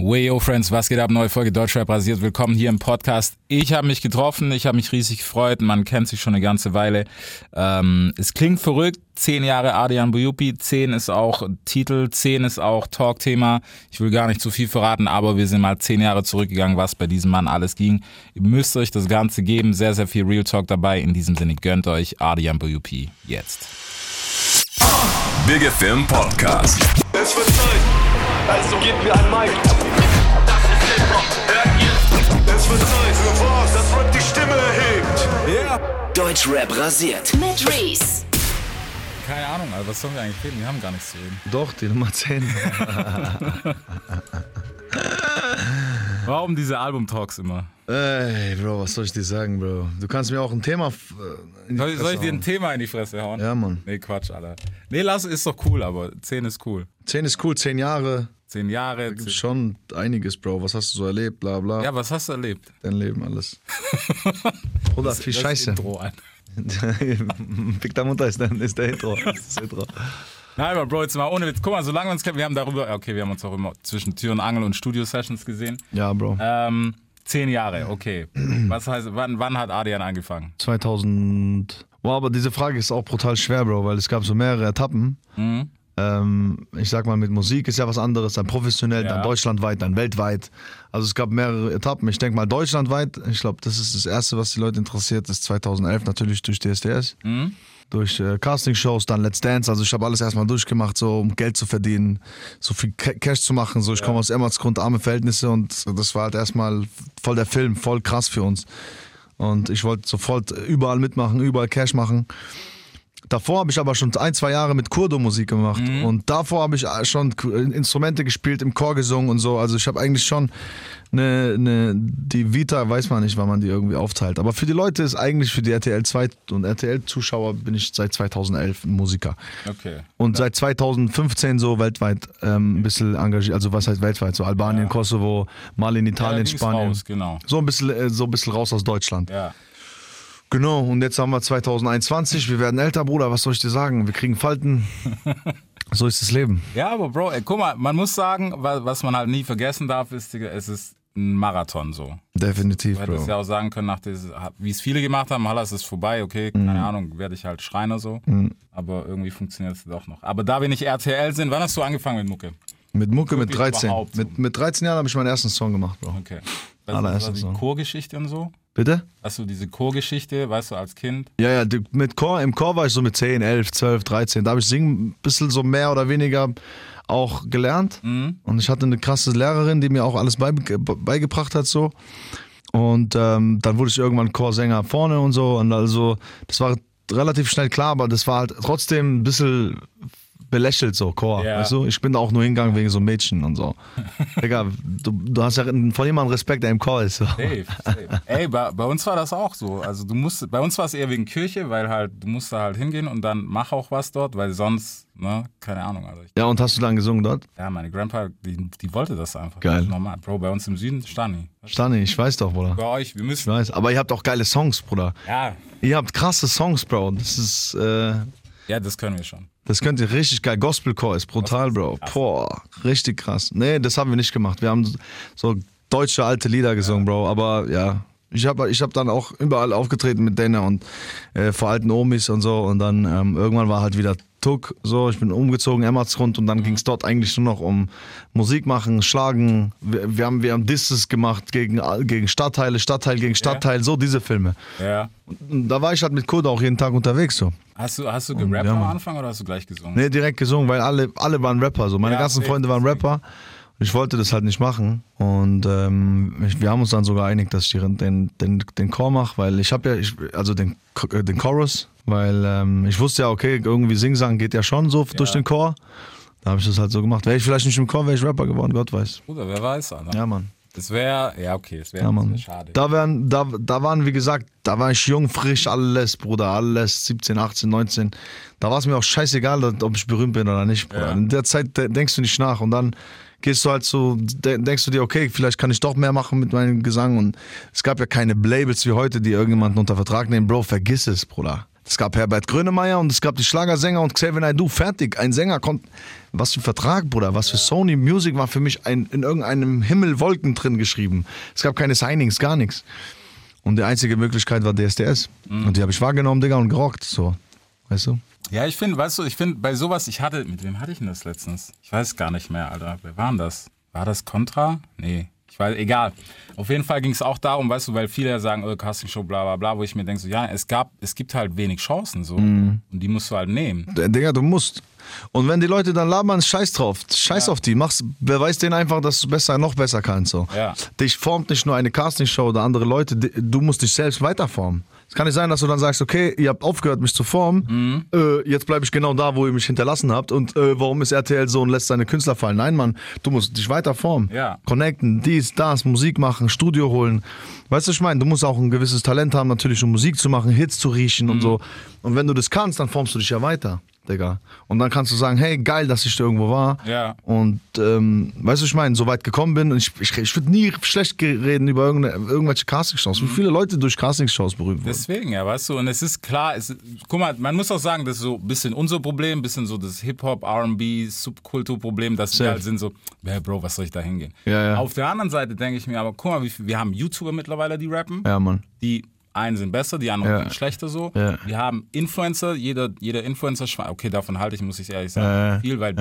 Wayo Friends, was geht ab? Neue Folge Deutschrap rasiert. Willkommen hier im Podcast. Ich habe mich getroffen, ich habe mich riesig gefreut. Man kennt sich schon eine ganze Weile. Ähm, es klingt verrückt. Zehn Jahre Adrian Buyupi, zehn ist auch Titel, zehn ist auch Talkthema. Ich will gar nicht zu viel verraten, aber wir sind mal zehn Jahre zurückgegangen, was bei diesem Mann alles ging. Ihr müsst euch das Ganze geben. Sehr, sehr viel Real Talk dabei. In diesem Sinne gönnt euch Adrian Buyupi jetzt. Big FM Podcast. Es wird Zeit, also gebt mir ein Mic. Es wird Zeit für was, das Rap die Stimme erhebt. Deutschrap rasiert. mit Reese. Keine Ahnung, also was sollen wir eigentlich reden? Wir haben gar nichts zu reden. Doch, die Nummer 10. Warum diese Album-Talks immer? Ey, Bro, was soll ich dir sagen, Bro? Du kannst mir auch ein Thema. äh, in die Soll, soll ich dir ein. Thema in die Fresse hauen? Ja, Mann. Nee, Quatsch, Alter. Nee, lass, ist doch cool, aber 10 ist cool. 10 ist cool, 10 Jahre. 10 Jahre. Gibt 10. schon einiges, Bro. Was hast du so erlebt, bla bla. Ja, was hast du erlebt? Dein Leben, alles. Bruder, viel Das Scheiße. Intro an. Big der Mutter ist, dann ist der Intro. Das ist das Intro. Nein, aber Bro, jetzt mal ohne Witz. Guck mal, solange wir uns kennen, wir haben darüber, okay, wir haben uns auch immer zwischen Tür und Angel und Studio-Sessions gesehen. Ja, Bro. Ähm, zehn Jahre, okay. Was heißt, wann, wann hat Adrian angefangen? 2000. Boah, aber diese Frage ist auch brutal schwer, Bro, weil es gab so mehrere Etappen. Mhm. Ähm, ich sag mal, mit Musik ist ja was anderes, dann professionell, Ja. dann deutschlandweit, dann weltweit. Also es gab mehrere Etappen. Ich denke mal, deutschlandweit, ich glaube, das ist das Erste, was die Leute interessiert, ist 2011 natürlich durch DSDS. Mhm. Durch äh, Castingshows, dann Let's Dance. Also ich habe alles erstmal durchgemacht, so um Geld zu verdienen, so viel Ca- Cash zu machen. So, ich komme aus Emmertsgrund, arme Verhältnisse und das war halt erstmal voll der Film, voll krass für uns. Und ich wollte sofort überall mitmachen, überall Cash machen. Davor habe ich aber schon ein, zwei Jahre mit Kurdo-Musik gemacht. Und davor habe ich schon Instrumente gespielt, im Chor gesungen und so. Also ich habe eigentlich schon eine, eine, die Vita, weiß man nicht, wann man die irgendwie aufteilt. Aber für die Leute ist eigentlich für die RTL 2 und RTL-Zuschauer bin ich seit 2011 ein Musiker. Okay. Und seit 2015 so weltweit ähm, ein bisschen engagiert. Also was heißt weltweit? So Albanien, Kosovo, Mali in Ja, Italien, ging's Spanien. Raus, genau. So ein bisschen, äh, so ein bisschen raus aus Deutschland. Ja. Genau, und jetzt haben wir 2021, wir werden älter, Bruder, was soll ich dir sagen? Wir kriegen Falten. so ist das Leben. Ja, aber Bro, ey, guck mal, man muss sagen, wa- was man halt nie vergessen darf, ist, es ist ein Marathon so. Definitiv, Du hättest Bro. ja auch sagen können, nach dieses, wie es viele gemacht haben, Hallas ist vorbei, okay, keine Mhm. Ahnung, werde ich halt Schreiner so. Aber irgendwie funktioniert es doch noch. Aber da wir nicht RTL sind, wann hast du angefangen mit Mucke? Mit Mucke mit Wirklich 13. überhaupt so. Mit, mit 13 Jahren habe ich meinen ersten Song gemacht, Bro. Okay. Was die Song. Chorgeschichte und so? Bitte? Hast du diese Chorgeschichte, weißt du, als Kind? Ja, ja, die- mit Chor, im Chor war ich so mit 10, 11, 12, 13. Da habe ich Singen ein bisschen so mehr oder weniger auch gelernt. Und ich hatte eine krasse Lehrerin, die mir auch alles beige beigebracht hat so. Und ähm, dann wurde ich irgendwann Chorsänger vorne und so. Und also, das war relativ schnell klar, aber das war halt trotzdem ein bisschen belächelt so, Chor. Ja. Weißt du? Ich bin da auch nur hingegangen wegen so Mädchen und so. Digga, du, du hast ja von jemandem Respekt, der im Chor ist. So. Safe, safe. Ey, bei, bei uns war das auch so. Also du musst, bei uns war es eher wegen Kirche, weil halt, du musst da halt hingehen und dann mach auch was dort, weil sonst, ne, keine Ahnung, also ich, Ja, und hast du dann gesungen dort? ja, meine Grandpa, die, die wollte das einfach. Geil. Normal. Bro, bei uns im Süden, Stani. Stani, ich weiß doch, Bruder. Bei euch, wir Ich müssen, weiß, aber ihr habt auch geile Songs, Bruder. ja, Ihr habt krasse Songs, Bro. Das ist, äh, ja, das können wir schon. Das könnt ihr richtig geil. Gospelcore ist brutal, Bro. Boah, richtig krass. Nee, das haben wir nicht gemacht. Wir haben so deutsche alte Lieder gesungen, Bro. Aber ja, ich habe ich hab dann auch überall aufgetreten mit denen und äh, vor alten Omis und so. Und dann ähm, irgendwann war halt wieder Tuck. So, ich bin umgezogen, Emmertsgrund. Und dann ging es dort eigentlich nur noch um Musik machen, Schlagen. Wir, wir, haben, wir haben Disses gemacht gegen, gegen Stadtteile, Stadtteil gegen Stadtteil. So diese Filme. Ja. Und da war ich halt mit Kurda auch jeden Tag unterwegs so. Hast du, hast du gerappt ja, am. Anfang oder hast du gleich gesungen? Nee, direkt gesungen, weil alle, alle waren Rapper. So. Meine Ja, ganzen safe, Freunde waren Rapper. Ich wollte das halt nicht machen. Und ähm, ich, wir haben uns dann sogar einig, dass ich den, den, den, Chor mache, weil ich habe ja, ich, also den, den Chorus, weil ähm, ich wusste ja, okay, irgendwie Singsang geht ja schon so durch den Chor. Da habe ich das halt so gemacht. Wäre ich vielleicht nicht im Chor, wäre ich Rapper geworden, Gott weiß. Bruder, wer weiß, Alter. Ja, Mann. Das wäre, ja, okay, das wäre Ja, Mann. schade. Da, wären, da, da waren, wie gesagt, da war ich jung, frisch, alles, Bruder, alles, 17, 18, 19. Da war es mir auch scheißegal, ob ich berühmt bin oder nicht, Bruder. Ja. In der Zeit de- denkst du nicht nach und dann gehst du halt so, de denkst du dir, okay, vielleicht kann ich doch mehr machen mit meinem Gesang und es gab ja keine Labels wie heute, die irgendjemanden unter Vertrag nehmen. Bro, vergiss es, Bruder. Es gab Herbert Grönemeyer und es gab die Schlagersänger und Xavier Naidoo. Fertig. Ein Sänger konnte. Was für Vertrag, Bruder. Was für Sony Music war für mich ein, in irgendeinem Himmel Wolken drin geschrieben. Es gab keine Signings, gar nichts. Und die einzige Möglichkeit war DSDS. Und die habe ich wahrgenommen, Digga, und gerockt. So. Weißt du? Ja, ich finde, weißt du, ich finde bei sowas, ich hatte, mit wem hatte ich denn das letztens? Ich weiß gar nicht mehr, Alter. Wer war denn das? War das Contra? Nee. Ich weiß, egal. Auf jeden Fall ging es auch darum, weißt du, weil viele sagen, oh, Castingshow, bla bla bla, wo ich mir denke, so, ja, es gab, es gibt halt wenig Chancen so. Und die musst du halt nehmen. Digga, du musst. Und wenn die Leute dann labern, scheiß drauf. Scheiß auf die. Mach's, beweis denen einfach, dass du besser, noch besser kannst. So. Ja. Dich formt nicht nur eine Castingshow oder andere Leute, du musst dich selbst weiterformen. Es kann nicht sein, dass du dann sagst, okay, ihr habt aufgehört, mich zu formen, Mhm. äh, jetzt bleibe ich genau da, wo ihr mich hinterlassen habt und äh, warum ist RTL so und lässt seine Künstler fallen? Nein, Mann, du musst dich weiter formen. Ja. Connecten, dies, das, Musik machen, Studio holen. Weißt du, was ich meine, du musst auch ein gewisses Talent haben, natürlich, um Musik zu machen, Hits zu riechen Mhm. und so. Und wenn du das kannst, dann formst du dich ja weiter, Digga. Und dann kannst du sagen, hey, geil, dass ich da irgendwo war. Ja. Und ähm, weißt du, was ich meine, so weit gekommen bin. Und ich, ich, ich würde nie schlecht reden über irgendwelche Castingshows. Wie viele Leute durch Castingshows berühmt wurden. Deswegen, ja, weißt du, und es ist klar, es, guck mal, man muss auch sagen, das ist so ein bisschen unser Problem, ein bisschen so das Hip-Hop, RB, Subkulturproblem, dass wir Safe. halt sind so, ja, Bro, was soll ich da hingehen? Ja, ja. Auf der anderen Seite denke ich mir aber, guck mal, wie viel, wir haben YouTuber mittlerweile, die rappen, Ja, Mann. die einen sind besser, die anderen Ja. sind schlechter so. Ja. Wir haben Influencer, jeder, jeder Influencer, okay, davon halte ich, muss ich ehrlich sagen, viel, weil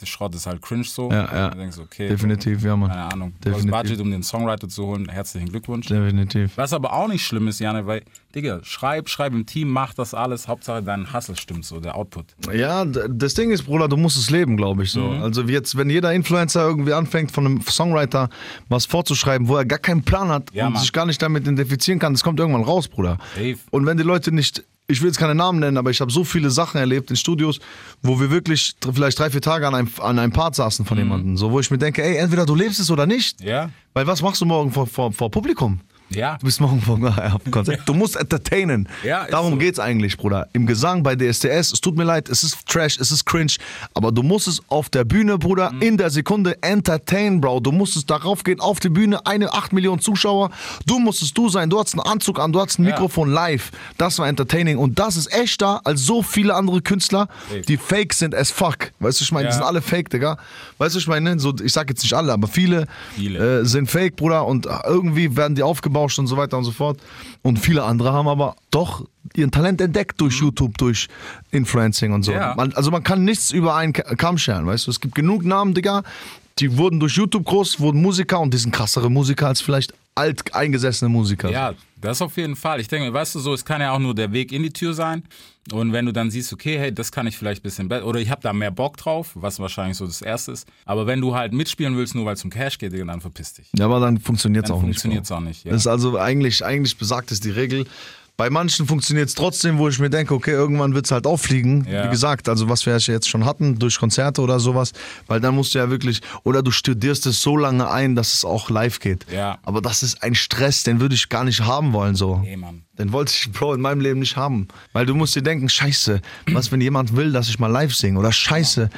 der Schrott ist halt cringe so. Ja, ja. Du denkst, okay, Definitiv, ja, Mann. keine Ahnung, du hast Definitiv. Budget, um den Songwriter zu holen, herzlichen Glückwunsch. Definitiv. Was aber auch nicht schlimm ist, Janne, weil, Digga, schreib, schreib im Team, mach das alles, Hauptsache dein Hustle stimmt so, der Output. Ja, das Ding ist, Bruder, du musst es leben, glaube ich so. Mhm. Also jetzt, wenn jeder Influencer irgendwie anfängt, von einem Songwriter was vorzuschreiben, wo er gar keinen Plan hat Ja, und Mann. sich gar nicht damit identifizieren kann, das kommt irgendwann raus, Bruder. Safe. Und wenn die Leute nicht, ich will jetzt keine Namen nennen, aber ich habe so viele Sachen erlebt in Studios, wo wir wirklich vielleicht drei, vier Tage an einem, an einem Part saßen Mhm. von jemandem, so wo ich mir denke, ey, entweder du lebst es oder nicht. Ja? Weil was machst du morgen vor, vor, vor Publikum? Ja. Du bist morgen vor ja, auf dem Konzert. Du musst entertainen. Ja, Darum so. geht's eigentlich, Bruder. Im Gesang bei DSDS, es tut mir leid, es ist Trash, es ist cringe, aber du musst es auf der Bühne, Bruder, Mhm. in der Sekunde entertain, Bro. Du musst es darauf gehen, auf die Bühne, eine 8 Millionen Zuschauer. Du musstest du sein, du hattest einen Anzug an, du hattest ein Ja. Mikrofon live. Das war entertaining und das ist echter als so viele andere Künstler, Safe. die fake sind as fuck. Weißt du, ich meine, die Ja. sind alle fake, Digga. Weißt du, ich meine, so, ich sag jetzt nicht alle, aber viele, Viele. Äh, sind fake, Bruder, und irgendwie werden die aufgebauscht und so weiter und so fort. Und viele andere haben aber doch ihren Talent entdeckt durch YouTube, durch Influencing und so. Mhm. Ja. Man, also man kann nichts über einen Ka- Kamm scheren, weißt du? Es gibt genug Namen, Digga, die wurden durch YouTube groß, wurden Musiker und die sind krassere Musiker als vielleicht alt eingesessene Musiker. Ja, das auf jeden Fall. Ich denke, weißt du so, es kann ja auch nur der Weg in die Tür sein. Und wenn du dann siehst, okay, hey, das kann ich vielleicht ein bisschen besser, oder ich habe da mehr Bock drauf, was wahrscheinlich so das Erste ist. Aber wenn du halt mitspielen willst, nur weil es um Cash geht, dann verpiss dich. Ja, aber dann funktioniert es Dann auch nicht. funktioniert's Bro. auch nicht, ja. Das ist also eigentlich, eigentlich besagt es die Regel. Bei manchen funktioniert es trotzdem, wo ich mir denke, okay, irgendwann wird es halt auffliegen. Ja. Wie gesagt, also was wir jetzt schon hatten, durch Konzerte oder sowas. Weil dann musst du ja wirklich, oder du studierst es so lange ein, dass es auch live geht. Ja. Aber das ist ein Stress, den würde ich gar nicht haben wollen so. Nee, Mann. Den wollte ich, Bro, in meinem Leben nicht haben. Weil du musst dir denken, scheiße, was, wenn jemand will, dass ich mal live singe? Oder scheiße,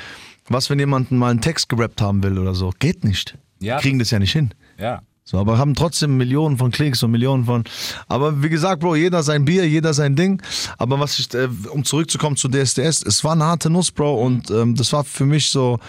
was, wenn jemand mal einen Text gerappt haben will oder so? Geht nicht. Ja. Kriegen das ja nicht hin. Ja. So, aber haben trotzdem Millionen von Klicks und Millionen von. Aber wie gesagt, Bro, jeder sein Bier, jeder sein Ding. Aber was ich, äh, um zurückzukommen zu DSDS, es war eine harte Nuss, Bro, und ähm, das war für mich so.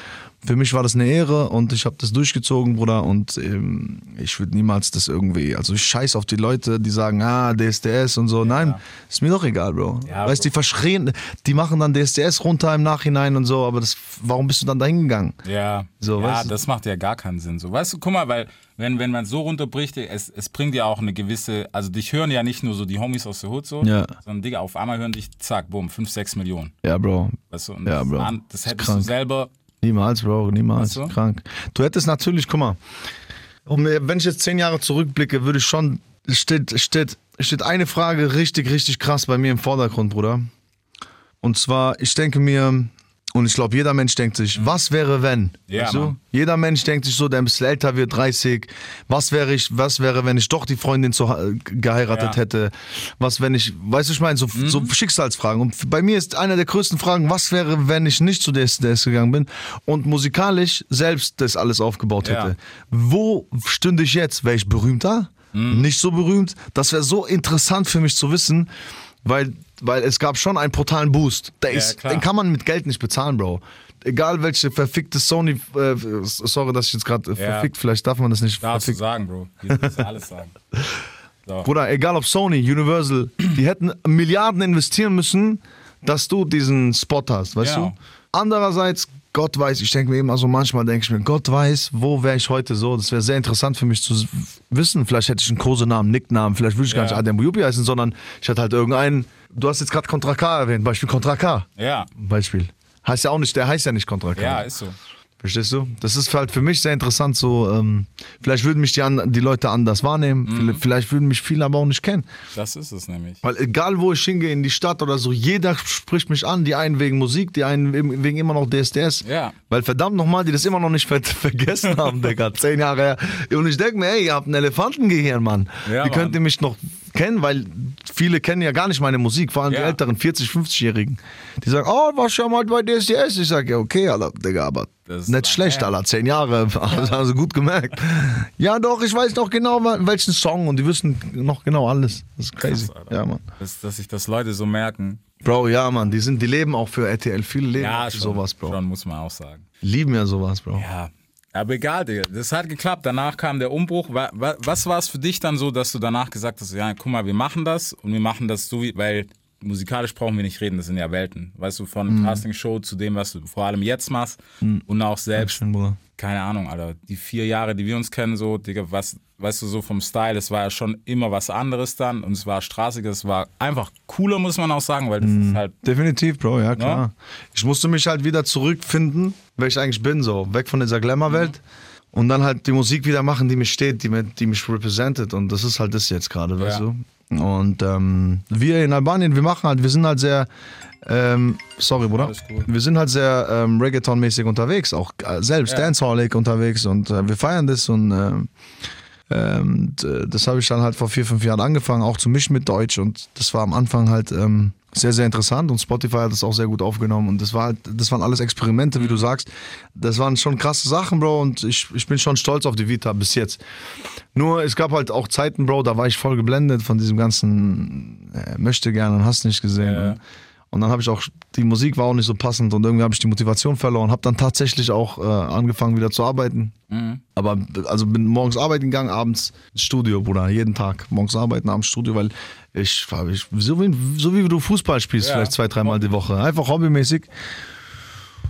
Für mich war das eine Ehre und ich habe das durchgezogen, Bruder. Und ähm, ich würde niemals das irgendwie. Also ich scheiß auf die Leute, die sagen, ah, DSDS und so. Nein, ist mir doch egal, Bro. Ja, weißt Bro. die verschrien, die machen dann DSDS runter im Nachhinein und so. Aber das, warum bist du dann da hingegangen? Ja, So, ja weißt du? das macht ja gar keinen Sinn. So, weißt du, guck mal, weil wenn, wenn man so runterbricht, es, es bringt ja auch eine gewisse, also dich hören ja nicht nur so die Homies aus der Hood so, Ja. sondern Digga, auf einmal hören dich, zack, bumm, 5, 6 Millionen. Ja, Bro. Weißt du, und Ja, das, Bro. das hättest du selber, Niemals, Bro, niemals. Du? Krank. Du hättest natürlich, guck mal, um, wenn ich jetzt zehn Jahre zurückblicke, würde ich schon, steht, steht, steht eine Frage richtig, richtig krass bei mir im Vordergrund, Bruder. Und zwar, ich denke mir, und ich glaube, jeder Mensch denkt sich, was wäre, wenn? Ja, Weißt du? Jeder Mensch denkt sich so, der ein bisschen älter wird, 30. Was wäre ich, was wäre, wenn ich doch die Freundin zu, geheiratet Ja. hätte? Was, wenn ich, weißt du, ich meine, so, so Mhm. Schicksalsfragen. Und bei mir ist einer der größten Fragen, was wäre, wenn ich nicht zu DSDS gegangen bin und musikalisch selbst das alles aufgebaut Ja. hätte? Wo stünde ich jetzt? Wäre ich berühmter? Mhm. Nicht so berühmt? Das wäre so interessant für mich zu wissen, weil weil es gab schon einen brutalen Boost. Der Ja, ist, klar. den kann man mit Geld nicht bezahlen, Bro. Egal welche verfickte Sony, äh, sorry, dass ich jetzt gerade äh, Ja. verfickt, vielleicht darf man das nicht Darfst du verfickt. sagen, Bro. Hier kannst du alles sagen. So. Bruder, egal ob Sony, Universal, die hätten Milliarden investieren müssen, dass du diesen Spot hast, weißt Genau. du? Andererseits, Gott weiß, ich denke mir immer so, manchmal denke ich mir, Gott weiß, wo wäre ich heute so? Das wäre sehr interessant für mich zu wissen. Vielleicht hätte ich einen Kosenamen, Nicknamen, vielleicht würde ich gar Ja. nicht Adam Yupi heißen, sondern ich hätte halt irgendeinen, du hast jetzt gerade Contra K erwähnt, Beispiel Contra K. Ja, Beispiel. Heißt ja auch nicht, der heißt ja nicht Contra K. ja, ist so. Verstehst du? Das ist halt für mich sehr interessant so, ähm, vielleicht würden mich die, an, die Leute anders wahrnehmen, Mhm. vielleicht, würden mich viele aber auch nicht kennen. Das ist es nämlich. Weil egal wo ich hingehe, in die Stadt oder so, jeder spricht mich an. Die einen wegen Musik, die einen wegen wegen immer noch DSDS. Ja. Weil verdammt nochmal, die das immer noch nicht ver vergessen haben, Digga. Zehn Jahre her. Und ich denke mir, ey, ihr habt ein Elefantengehirn, Mann. Ja, Wie Mann. könnt ihr mich noch kennen? Weil viele kennen ja gar nicht meine Musik, vor allem die Ja. älteren 40-, 50-Jährigen. Die sagen, oh, warst schon mal bei DSDS? Ich sage, ja, okay, Alter, Digga, aber Das nicht schlecht, her. Alter. Zehn Jahre, das haben sie gut gemerkt. ja, doch, ich weiß noch genau, welchen Song und die wissen noch genau alles. Das ist crazy. Krass, ja, Mann. Dass, dass sich das Leute so merken. Bro, ja, Mann, die, sind, die leben auch für RTL. Viele leben Ja, schon, sowas, Bro. schon muss man auch sagen. Lieben ja sowas, Bro. Ja. Aber egal, Digga. Das hat geklappt. Danach kam der Umbruch. Wa- wa- Was war es für dich dann so, dass du danach gesagt hast, ja, guck mal, wir machen das und wir machen das so, wie, weil musikalisch brauchen wir nicht reden, das sind ja Welten. Weißt du, Mhm. von Castingshow zu dem, was du vor allem jetzt machst und auch selbst, Schön, Bruder. keine Ahnung, Alter, die vier Jahre, die wir uns kennen, so, Digga, was, weißt du, so vom Style, es war ja schon immer was anderes dann und es war straßiger, es war einfach cooler, muss man auch sagen, weil das Mhm. ist halt, Definitiv, Bro, ja, klar. Ja. Ich musste mich halt wieder zurückfinden, wer ich eigentlich bin, so. Weg von dieser Glamour-Welt. Und dann halt die Musik wieder machen, die mich steht, die, mir, die mich representet. Und das ist halt das jetzt gerade, weißt Ja. du? Und ähm, wir in Albanien, wir machen halt, wir sind halt sehr, ähm, sorry, Bruder. Wir sind halt sehr ähm, Reggaeton-mäßig unterwegs, auch äh, selbst Ja. Dancehallig unterwegs und äh, wir feiern das und ähm, ähm, das habe ich dann halt vor vier, fünf Jahren angefangen, auch zu mischen mit Deutsch und das war am Anfang halt ähm, sehr, sehr interessant und Spotify hat das auch sehr gut aufgenommen und das war halt, das waren alles Experimente, wie du sagst. Das waren schon krasse Sachen, Bro und ich, ich bin schon stolz auf die Vita bis jetzt. Nur es gab halt auch Zeiten, Bro, da war ich voll geblendet von diesem ganzen äh, möchte gerne und hast nicht gesehen. Ja. Und, und dann habe ich auch, die Musik war auch nicht so passend und irgendwie habe ich die Motivation verloren, habe dann tatsächlich auch äh, angefangen wieder zu arbeiten. Aber also bin morgens arbeiten gegangen, abends Studio, Bruder, jeden Tag. Morgens arbeiten, abends Studio, weil ich, ich so, wie, so wie du Fußball spielst, Ja. vielleicht zwei, dreimal die Woche. Einfach hobbymäßig.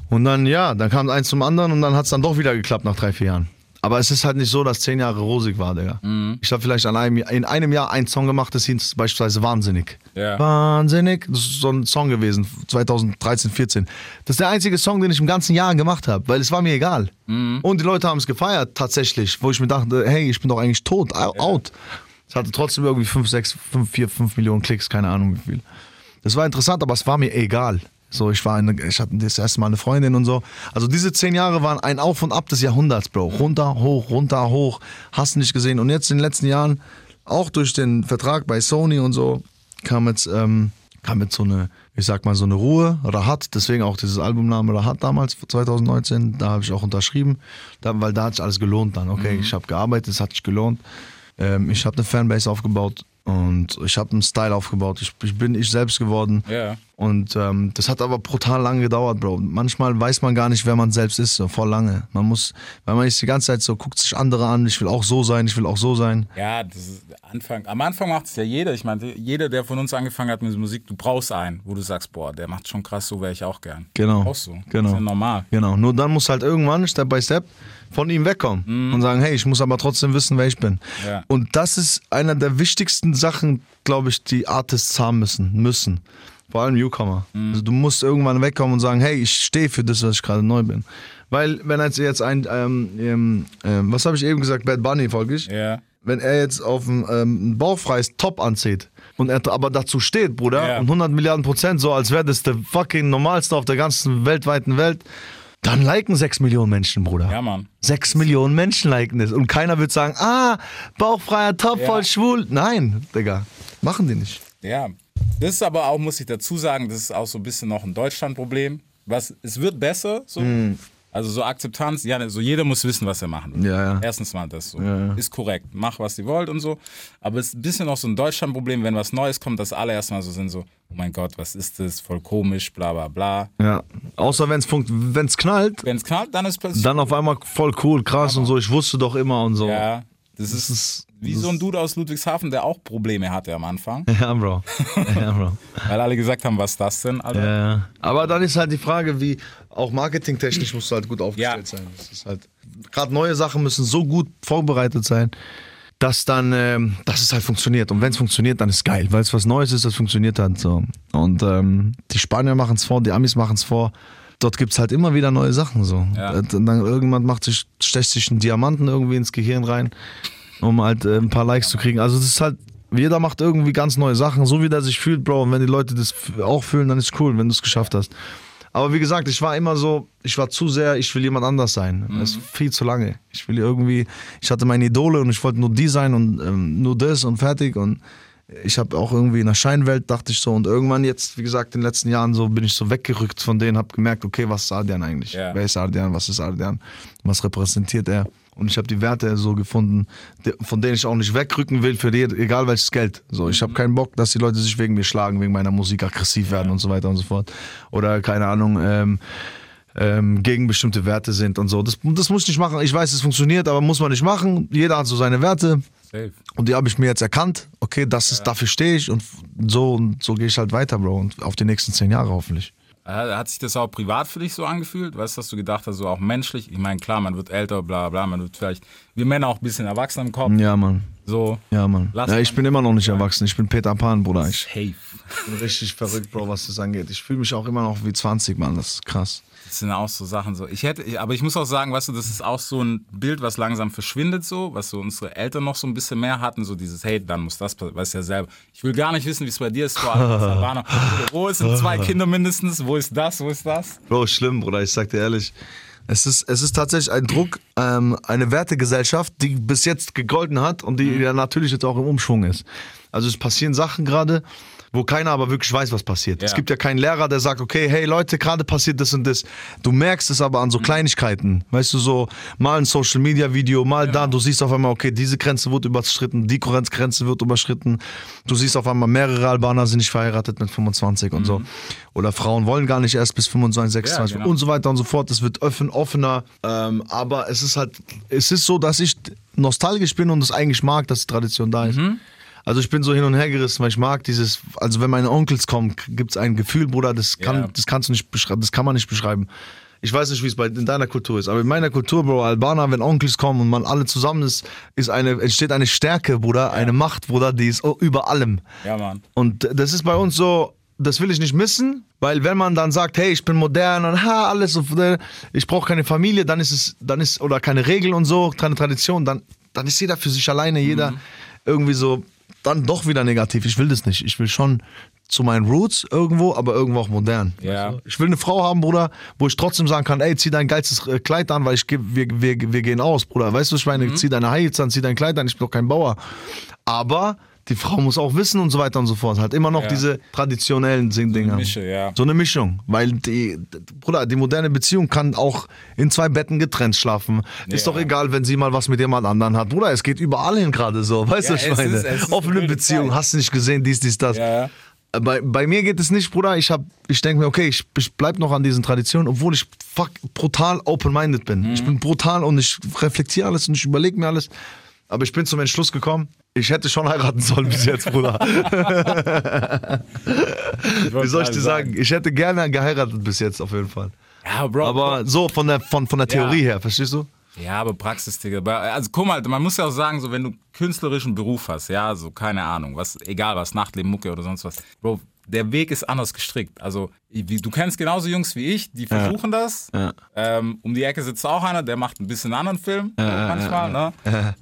Und dann, ja, dann kam eins zum anderen und dann hat es dann doch wieder geklappt nach drei, vier Jahren. Aber es ist halt nicht so, dass zehn Jahre rosig war, Digga. Ich habe vielleicht an einem, in einem Jahr einen Song gemacht, das hieß beispielsweise Wahnsinnig. Ja. Wahnsinnig. Das ist so ein Song gewesen, 2013, 14. Das ist der einzige Song, den ich im ganzen Jahr gemacht habe, weil es war mir egal. Und die Leute haben es gefeiert, tatsächlich, wo ich mir dachte, hey, ich bin doch eigentlich tot, out. Es hatte trotzdem irgendwie 5, 6, 5, 4, 5 Millionen Klicks, keine Ahnung wie viel. Das war interessant, aber es war mir egal. So, ich war eine, ich hatte das erste Mal eine Freundin und so. Also diese zehn Jahre waren ein Auf und Ab des Jahrhunderts, Bro. Runter, hoch, runter, hoch. Hast nicht gesehen. Und jetzt in den letzten Jahren, auch durch den Vertrag bei Sony und so, kam jetzt, ähm, kam jetzt so eine, ich sag mal, so eine Ruhe. Rahat, deswegen auch dieses Albumname Rahat damals, 2019. Da habe ich auch unterschrieben, da, weil da hat sich alles gelohnt dann. Okay, ich habe gearbeitet, es hat sich gelohnt. Ähm, ich habe eine Fanbase aufgebaut und ich habe einen Style aufgebaut. Ich, ich bin ich selbst geworden. Ja. Und ähm, das hat aber brutal lange gedauert, Bro. Manchmal weiß man gar nicht, wer man selbst ist, so voll lange. Man muss, weil man ist die ganze Zeit so, guckt sich andere an, ich will auch so sein, ich will auch so sein. Ja, das ist Anfang. Am Anfang macht es ja jeder. Ich meine, jeder, der von uns angefangen hat mit Musik, du brauchst einen, wo du sagst, boah, der macht schon krass, so wäre ich auch gern. Genau. Auch so. Genau. Das ist ja normal. Genau. Nur dann muss halt irgendwann, Step by Step, von ihm wegkommen und sagen, hey, ich muss aber trotzdem wissen, wer ich bin. Ja. Und das ist einer der wichtigsten Sachen, glaube ich, die Artists haben müssen. müssen. Vor allem Newcomer. Mhm. Also du musst irgendwann wegkommen und sagen, hey, ich stehe für das, was ich gerade neu bin. Weil, wenn jetzt jetzt ein, ähm, ähm, ähm, was habe ich eben gesagt, Bad Bunny folglich, Ja. wenn er jetzt auf ein ähm, bauchfreies Top anzieht und er aber dazu steht, Bruder, Ja. und 100 Milliarden Prozent, so als wäre das der fucking normalste auf der ganzen weltweiten Welt, dann liken 6 Millionen Menschen, Bruder. Ja, Mann. 6 Millionen Menschen liken das. Und keiner wird sagen, ah, bauchfreier Top, Ja. voll schwul. Nein, Digga, machen die nicht. Ja. Das ist aber auch, muss ich dazu sagen, das ist auch so ein bisschen noch ein Deutschland-Problem. Was, es wird besser, so. Mhm. Also so Akzeptanz, ja, so jeder muss wissen, was er machen will. Ja, ja. Erstens mal das so. Ja. Ist korrekt. Mach, was ihr wollt und so. Aber es ist ein bisschen auch so ein Deutschland-Problem, wenn was Neues kommt, dass alle erstmal so sind, so, oh mein Gott, was ist das? Voll komisch, bla bla bla. Ja. Außer wenn es wenn's knallt, Wenn es knallt, dann ist plötzlich. dann auf einmal voll cool, krass und so. Ich wusste doch immer und so. ja, das ist, ist- wie das so ein Dude aus Ludwigshafen, der auch Probleme hatte am Anfang, Ja, Bro. Ja, Bro. weil alle gesagt haben, was ist das denn, Alter? Ja, ja. Aber dann ist halt die Frage, wie auch marketingtechnisch musst du halt gut aufgestellt Ja. sein. Das ist halt gerade neue Sachen müssen so gut vorbereitet sein, dass dann, ähm, dass es halt funktioniert. Und wenn es funktioniert, dann ist geil, weil es was Neues ist, das funktioniert halt so. Und ähm, die Spanier machen es vor, die Amis machen es vor. Dort gibt es halt immer wieder neue Sachen so. Ja. Und dann irgendjemand macht sich, stecht sich einen Diamanten irgendwie ins Gehirn rein, um halt äh, ein paar Likes zu kriegen. Also das ist halt, jeder macht irgendwie ganz neue Sachen, so wie der sich fühlt, Bro. Und wenn die Leute das auch fühlen, dann ist cool, wenn du es geschafft hast. Aber wie gesagt, ich war immer so, ich war zu sehr, ich will jemand anders sein. Das ist viel zu lange. Ich will irgendwie, ich hatte meine Idole und ich wollte nur die sein und ähm, nur das und fertig. Und ich habe auch irgendwie in der Scheinwelt, dachte ich so. Und irgendwann jetzt, wie gesagt, in den letzten Jahren so bin ich so weggerückt von denen, habe gemerkt, okay, was ist Ardian eigentlich? Ja. Wer ist Ardian? Was ist Ardian? Was repräsentiert er? Und ich habe die Werte so gefunden, von denen ich auch nicht wegrücken will für die, egal welches Geld. So, ich habe keinen Bock, dass die Leute sich wegen mir schlagen, wegen meiner Musik aggressiv werden und so weiter und so fort. Oder keine Ahnung, ähm, ähm, gegen bestimmte Werte sind und so. Das, das muss ich nicht machen. Ich weiß, es funktioniert, aber muss man nicht machen. Jeder hat so seine Werte. Safe. Und die habe ich mir jetzt erkannt. Okay, das ist, dafür stehe ich und so und so gehe ich halt weiter, Bro. Und auf die nächsten zehn Jahre hoffentlich. Äh, Hat sich das auch privat für dich so angefühlt? Weißt du, dass du gedacht hast, so auch menschlich? Ich meine, klar, man wird älter, bla bla, man wird vielleicht, wir Männer auch ein bisschen erwachsener im Kopf. Ja, Mann. So, Ja, Mann. Ja, ich bin immer noch nicht erwachsen. Ich bin Peter Pan, Bruder. Ich safe. bin richtig verrückt, Bro, was das angeht. Ich fühle mich auch immer noch wie 20, Mann. Das ist krass. Das sind auch so Sachen so. Ich hätte, aber ich muss auch sagen, weißt du, das ist auch so ein Bild, was langsam verschwindet so, was so unsere Eltern noch so ein bisschen mehr hatten, so dieses, hey, dann muss das passieren, weißt ja selber. Ich will gar nicht wissen, wie es bei dir ist, vor allem. Wo sind zwei Kinder mindestens? Wo ist das? Wo ist das? Bro, schlimm, Bruder, ich sag dir ehrlich. Es ist, es ist tatsächlich ein Druck, ähm, eine Wertegesellschaft, die bis jetzt gegolten hat und die ja natürlich jetzt auch im Umschwung ist. Also es passieren Sachen gerade, wo keiner aber wirklich weiß, was passiert. Es Ja. gibt ja keinen Lehrer, der sagt, okay, hey Leute, gerade passiert das und das. Du merkst es aber an so Kleinigkeiten. Weißt du, so mal ein Social Media Video, mal da, du siehst auf einmal, okay, diese Grenze wird überschritten, die Grenze wird überschritten. Du siehst auf einmal, mehrere Albaner sind nicht verheiratet mit 25 und so. Oder Frauen wollen gar nicht erst bis 25, 26 genau. und so weiter und so fort. Es wird offen, offener. Ähm, aber es ist halt, es ist so, dass ich nostalgisch bin und es eigentlich mag, dass die Tradition da ist. Also ich bin so hin und her gerissen, weil ich mag dieses, also wenn meine Onkels kommen, gibt es ein Gefühl, Bruder, das kann, Ja. das kannst du nicht beschreiben, das kann man nicht beschreiben. Ich weiß nicht, wie es bei in deiner Kultur ist, aber in meiner Kultur, Bro, Albaner, wenn Onkels kommen und man alle zusammen ist, ist eine, entsteht eine Stärke, Bruder, eine Macht, Bruder, die ist über allem. Ja, Mann. Und das ist bei uns so, das will ich nicht missen, weil wenn man dann sagt, hey, ich bin modern und ha, alles so, ich brauche keine Familie, dann ist es, dann ist, oder keine Regeln und so, keine Tradition, dann, dann ist jeder für sich alleine, jeder irgendwie so, dann doch wieder negativ. Ich will das nicht. Ich will schon zu meinen Roots irgendwo, aber irgendwo auch modern. Ja. Du? Ich will eine Frau haben, Bruder, wo ich trotzdem sagen kann, ey, zieh dein geilstes äh, Kleid an, weil ich wir, wir, wir gehen aus, Bruder. Weißt du, ich meine, zieh deine Heils an, zieh dein Kleid an, ich bin doch kein Bauer. Aber die Frau muss auch wissen und so weiter und so fort. Halt immer noch Ja. diese traditionellen Sing-Dinger. Mische, ja. So eine Mischung. Weil die, Bruder, die moderne Beziehung kann auch in zwei Betten getrennt schlafen. Ist Ja. doch egal, wenn sie mal was mit jemand anderen hat. Bruder, es geht überall hin gerade so. Weißt du, ich meine? ist- ist Offene eine Beziehung, Zeit. hast du nicht gesehen, dies, dies, das. Ja, ja. Bei, bei mir geht es nicht, Bruder. Ich, hab- ich denke mir, okay, ich, ich bleib noch an diesen Traditionen, obwohl ich fuck, brutal open-minded bin. Ich bin brutal und ich reflektiere alles und ich überlege mir alles. Aber ich bin zum Entschluss gekommen, ich hätte schon heiraten sollen bis jetzt, Bruder. Wie soll ich dir sagen? Ich hätte gerne geheiratet bis jetzt, auf jeden Fall. Ja, Bro. Aber so von der, von, von der Theorie her, verstehst du? Ja, aber Praxis, Digga. Also guck mal, man muss ja auch sagen, so wenn du künstlerischen Beruf hast, ja, so keine Ahnung, was, egal was, Nachtleben, Mucke oder sonst was, Bro, der Weg ist anders gestrickt. Also du kennst genauso Jungs wie ich, die versuchen das. Ja. Ähm, um die Ecke sitzt auch einer, der macht ein bisschen einen anderen Film manchmal, ne?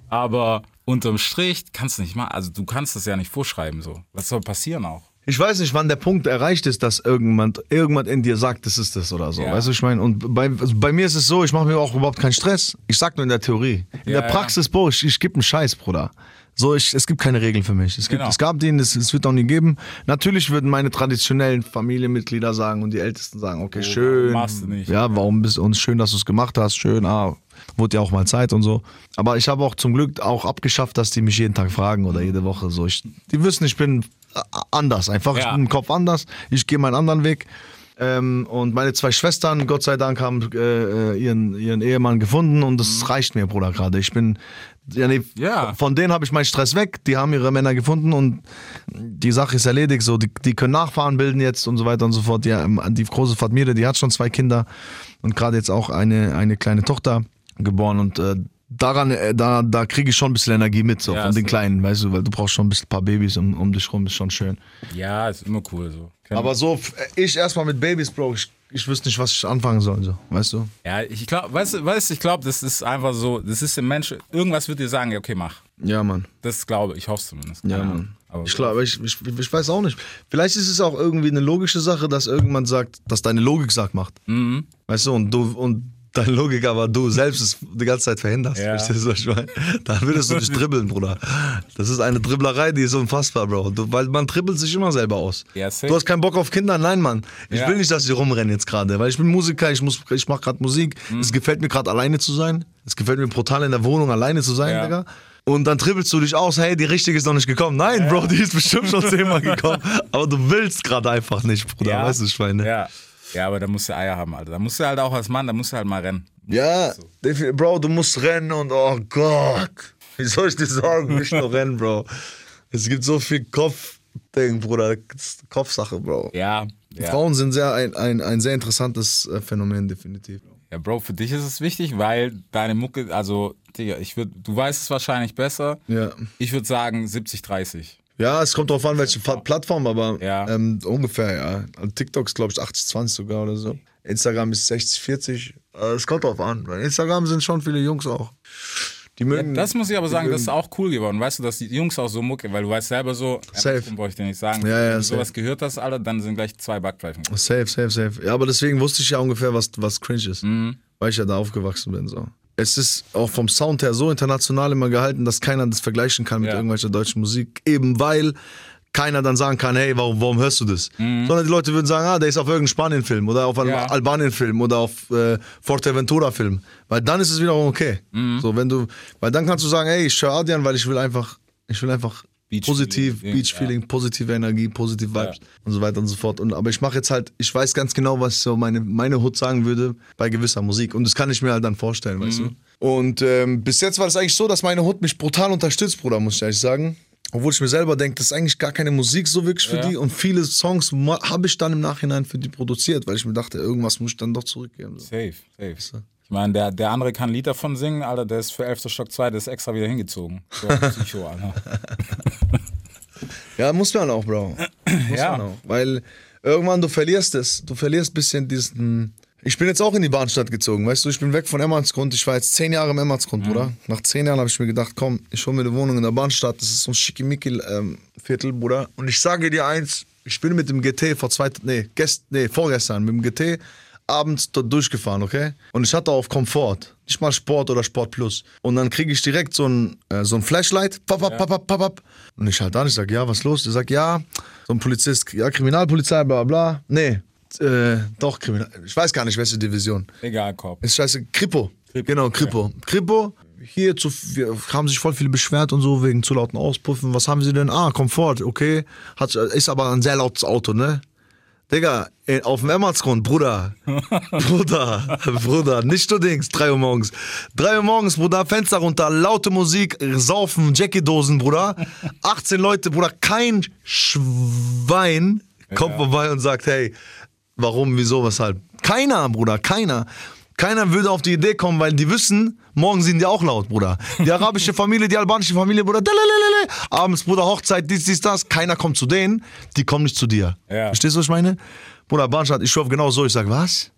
Aber unterm Strich kannst du nicht machen. Also du kannst das ja nicht vorschreiben so. Was soll passieren auch? Ich weiß nicht, wann der Punkt erreicht ist, dass irgendwann, irgendwann in dir sagt, das ist das oder so. Ja. Weißt du, ich meine, und bei, also bei mir ist es so, ich mache mir auch überhaupt keinen Stress. Ich sag nur in der Theorie. In Ja, der Praxis, Bro, ich, ich gebe einen Scheiß, Bruder. So, ich, es gibt keine Regeln für mich. Es, gibt, Genau. es gab den, es, es wird auch nie geben. Natürlich würden meine traditionellen Familienmitglieder sagen und die Ältesten sagen, okay, schön. warum machst du nicht? Ja, warum bist du uns schön, dass du es gemacht hast, schön, ah, wurde ja auch mal Zeit und so. Aber ich habe auch zum Glück auch abgeschafft, dass die mich jeden Tag fragen oder jede Woche so. Ich, die wissen, ich bin äh, anders, einfach, ich Ja. bin im Kopf anders, ich gehe meinen anderen Weg. Ähm, und meine zwei Schwestern, Gott sei Dank, haben äh, äh, ihren, ihren Ehemann gefunden und das reicht mir, Bruder, gerade. Ich bin, ja, nee, Ja. von denen habe ich meinen Stress weg, die haben ihre Männer gefunden und die Sache ist erledigt. So, die, die können Nachfahren bilden jetzt und so weiter und so fort. Die, ähm, die große Fatmire, die hat schon zwei Kinder und gerade jetzt auch eine, eine kleine Tochter geboren und äh, daran, äh, da, da kriege ich schon ein bisschen Energie mit, so Ja, von den. Kleinen, weißt du, weil du brauchst schon ein bisschen ein paar Babys um, um dich rum, ist schon schön. Ja, ist immer cool so. Kenn- Aber so, f- ich erstmal mit Babys, Bro, ich, ich wüsste nicht, was ich anfangen soll, so, weißt du? Ja, ich glaube, weißt du, weißt, ich glaube, das ist einfach so, das ist im Mensch, irgendwas wird dir sagen, ja, okay, mach. Ja, Mann. Das glaube ich, ich hoffe es zumindest. Ja. Mann. Aber Ich glaube, ich, ich, ich weiß auch nicht. Vielleicht ist es auch irgendwie eine logische Sache, dass irgendwann sagt, dass deine Logik sagt, macht. Mhm. Weißt du, und du und deine Logik aber du selbst es die ganze Zeit verhinderst. Ja. Verstehst du, was ich meine? Dann würdest du dich dribbeln, Bruder. Das ist eine Dribblerei, die ist unfassbar, Bro. Du, weil man dribbelt sich immer selber aus. Ja, du hast keinen Bock auf Kinder? Nein, Mann. Ich Ja. will nicht, dass sie rumrennen jetzt gerade, weil ich bin Musiker, ich, muss- ich mache gerade Musik. Mhm. Es gefällt mir gerade alleine zu sein. Es gefällt mir brutal in der Wohnung alleine zu sein, Ja. Digga. Und dann trippelst du dich aus, hey, die richtige ist noch nicht gekommen. Nein, Bro, die ist bestimmt schon zehnmal gekommen. Aber du willst gerade einfach nicht, Bruder. ja, Weißt du, Schweine? Ja. Ja, aber da musst du Eier haben, Alter. Da musst du halt auch als Mann, da musst du halt mal rennen. Ja, defi- Bro, du musst rennen und oh Gott. Wie soll ich dir sagen? Nicht nur rennen, Bro. Es gibt so viel Kopfding, Bruder. Kopfsache, Bro. Ja, ja. Frauen sind sehr ein, ein, ein sehr interessantes äh, Phänomen, definitiv. Ja, Bro, für dich ist es wichtig, weil deine Mucke, also, Digga, ich würd, du weißt es wahrscheinlich besser. Ja. Ich würde sagen 70, 30. Ja, es kommt drauf an, welche Plattform, aber Ja. ähm, ungefähr, ja. TikTok ist, glaube ich, 80-20 sogar oder so. Instagram ist 60-40. Äh, es kommt drauf an. Bei Instagram sind schon viele Jungs auch. Die mögen. Das muss ich aber sagen, das ist mögen- auch cool geworden. Weißt du, dass die Jungs auch so Mucke, weil du weißt selber so, Safe. andersrum brauche ich dir nicht sagen, Ja, ja, wenn du safe. sowas gehört hast, Alter, dann sind gleich zwei Backpfeifen. Safe, safe, safe. Ja, aber deswegen wusste ich ja ungefähr, was, was cringe ist. Mhm. Weil ich ja da aufgewachsen bin. So. Es ist auch vom Sound her so international immer gehalten, dass keiner das vergleichen kann mit Ja. irgendwelcher deutschen Musik. Eben weil keiner dann sagen kann, hey, warum, warum hörst du das? Mhm. Sondern die Leute würden sagen, ah, der ist auf irgendeinem Spanien-Film oder auf einem Ja. Albanien-Film oder auf äh, Forteventura-Film. Weil dann ist es wiederum okay. Mhm. So, wenn du, weil dann kannst du sagen, hey, ich höre Adrian, weil ich will einfach, ich will einfach Beach positiv, Feeling, Beach Feeling, positive Energie, positive Vibes und so weiter und so fort. Und, aber ich mache jetzt halt, ich weiß ganz genau, was so meine, meine Hut sagen würde bei gewisser Musik. Und das kann ich mir halt dann vorstellen, weißt Mhm. du. Und ähm, bis jetzt war es eigentlich so, dass meine Hut mich brutal unterstützt, Bruder, muss ich ehrlich sagen. Obwohl ich mir selber denke, das ist eigentlich gar keine Musik so wirklich für Ja. die. Und viele Songs habe ich dann im Nachhinein für die produziert, weil ich mir dachte, irgendwas muss ich dann doch zurückgeben. So. Safe, safe. Ich meine, der, der andere kann ein Lied davon singen, Alter, der ist für 11. Stock 2, der ist extra wieder hingezogen. So, Psycho, Alter. Ja, muss man auch, Bro. Muss Ja. auch. Weil irgendwann du verlierst es. Du verlierst ein bisschen diesen. Ich bin jetzt auch in die Bahnstadt gezogen, weißt du, ich bin weg von Emmertsgrund. Ich war jetzt zehn Jahre im Emmertsgrund, Bruder. Nach zehn Jahren habe ich mir gedacht, komm, ich hole mir eine Wohnung in der Bahnstadt. Das ist so ein Schickimicki-Viertel, Bruder. Und ich sage dir eins, ich bin mit dem GT vor zwei, nee, gest, nee, vorgestern mit dem GT abends dort durchgefahren, okay? Und ich hatte auf Komfort, nicht mal Sport oder Sport Plus. Und dann kriege ich direkt so ein, äh, so ein Flashlight, pap, pap, pap, pap, pap. Und ich halt an, ich sag, ja, was los? Der sagt, ja, so ein Polizist, ja, Kriminalpolizei, bla, bla. Nee, äh, doch, Kriminal, ich weiß gar nicht, welche Division. Egal, Korb. Ist scheiße, Kripo. Genau, Kripo. Kripo, hier zu, wir haben sich voll viele beschwert und so wegen zu lauten Auspuffen. Was haben sie denn? Ah, Komfort, okay. Hat, ist aber ein sehr lautes Auto, ne? Digga, auf dem Emmertsgrund, Bruder. Bruder, Bruder, nicht du Dings, 3 Uhr morgens. 3 Uhr morgens, Bruder, Fenster runter, laute Musik, saufen, Jackie-Dosen, Bruder. 18 Leute, Bruder, kein Schwein kommt vorbei und sagt, hey, warum, wieso, weshalb. Keiner, Bruder, keiner. Keiner würde auf die Idee kommen, weil die wissen, morgen sind die auch laut, Bruder. Die arabische Familie, die albanische Familie, Bruder, dalalala. abends, Bruder, Hochzeit, dies, dies, das. Keiner kommt zu denen, die kommen nicht zu dir. Ja. Verstehst du, was ich meine? Bruder, Bahnstadt, ich schaue genau so. Ich sag, was?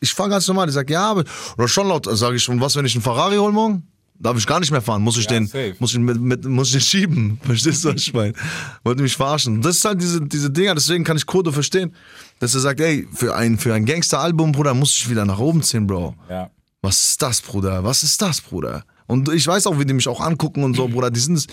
Ich fahre ganz normal. Ich sag, ja, aber oder schon laut. Sag ich, und was, wenn ich einen Ferrari hol morgen? Darf ich gar nicht mehr fahren, muss ich Ja, den, safe. muss ich mit, mit, muss ich den schieben. Verstehst du, was ich meine? Wollte mich verarschen. Das ist halt diese, diese Dinger, deswegen kann ich Kurdo verstehen, dass er sagt, ey, für ein, für ein Gangster-Album, Bruder, muss ich wieder nach oben ziehen, Bro. Ja. Was ist das, Bruder? Was ist das, Bruder? Und ich weiß auch, wie die mich auch angucken und so, Bruder. Die sind,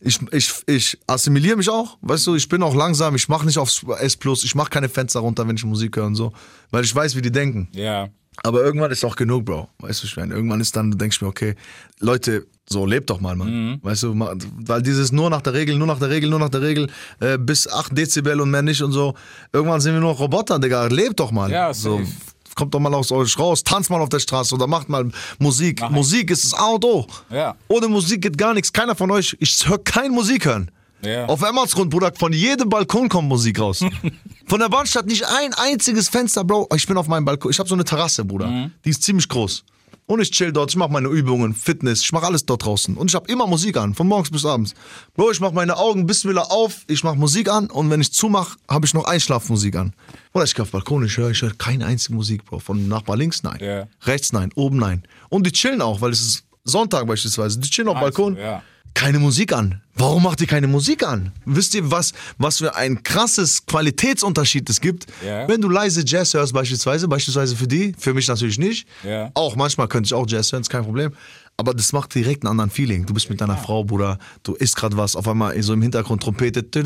ich, ich, ich assimiliere mich auch, weißt du, ich bin auch langsam, ich mache nicht aufs S+, ich mache keine Fenster runter, wenn ich Musik höre und so, weil ich weiß, wie die denken. Ja. Aber irgendwann ist auch genug, Bro. Weißt du, ich meine, irgendwann ist dann, denke ich mir, okay, Leute, so lebt doch mal, Mann. Weißt du, weil dieses nur nach der Regel, nur nach der Regel, nur nach der Regel, äh, bis 8 Dezibel und mehr nicht und so. Irgendwann sind wir nur noch Roboter, Digga. Lebt doch mal. Ja, so. safe. Kommt doch mal aus euch raus, tanzt mal auf der Straße oder macht mal Musik. Musik ist das A und O. Ja. Ohne Musik geht gar nichts. Keiner von euch, ich höre kein Musik hören. Ja. Auf Emmertsgrund, Bruder, von jedem Balkon kommt Musik raus. von der Bahnstadt nicht ein einziges Fenster, Bro. Ich bin auf meinem Balkon. Ich habe so eine Terrasse, Bruder. Mhm. Die ist ziemlich groß. Und ich chill dort, ich mache meine Übungen, Fitness, ich mache alles dort draußen. Und ich habe immer Musik an, von morgens bis abends. Bro, ich mache meine Augen bis wieder auf, ich mache Musik an und wenn ich zumache, habe ich noch Einschlafmusik an. Oder ich gehe auf den Balkon, ich höre ich hör keine einzige Musik, Bro. Von Nachbar links, nein. Ja. Rechts, nein. Oben, nein. Und die chillen auch, weil es ist Sonntag beispielsweise. Die chillen auf dem Balkon ja. Keine Musik an. Warum macht ihr keine Musik an? Wisst ihr, was, was für ein krasses Qualitätsunterschied es gibt? Ja. Wenn du leise Jazz hörst beispielsweise, beispielsweise für die, für mich natürlich nicht. Ja. Auch manchmal könnte ich auch Jazz hören, ist kein Problem. Aber das macht direkt einen anderen Feeling. Du bist mit deiner Frau, Bruder, du isst gerade was, auf einmal so im Hintergrund trompetet. Weißt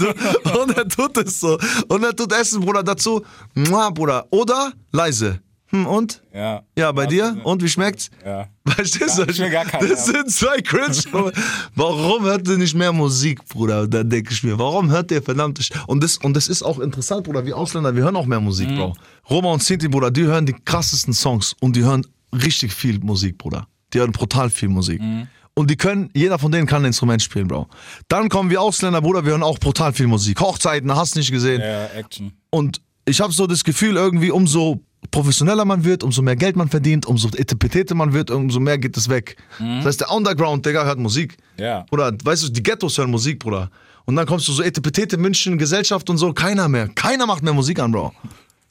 du? Und er tut es so. Und er tut Essen, Bruder, dazu. Bruder. Oder leise. Hm, und? Ja. Ja, bei dir? Und wie schmeckt's? Ja. Ja, du? ich will gar keinen das sind zwei cringe. Warum hört ihr nicht mehr Musik, Bruder? Da denke ich mir, warum hört ihr verdammt nicht? Und das, und das ist auch interessant, Bruder. Wir Ausländer, wir hören auch mehr Musik, Mhm. Bro. Roma und Sinti, Bruder, die hören die krassesten Songs und die hören richtig viel Musik, Bruder. Die hören brutal viel Musik. Mhm. Und die können, jeder von denen kann ein Instrument spielen, Bro. Dann kommen wir Ausländer, Bruder, wir hören auch brutal viel Musik. Hochzeiten, hast nicht gesehen. Ja, Action. Und ich habe so das Gefühl, irgendwie, umso professioneller man wird, umso mehr Geld man verdient, umso etipetete man wird, umso mehr geht es weg. Das heißt, der Underground, Digga, hört Musik. Ja. Oder, weißt du, die Ghettos hören Musik, Bruder. Und dann kommst du so etipetete München, Gesellschaft und so, keiner mehr. Keiner macht mehr Musik an, Bro.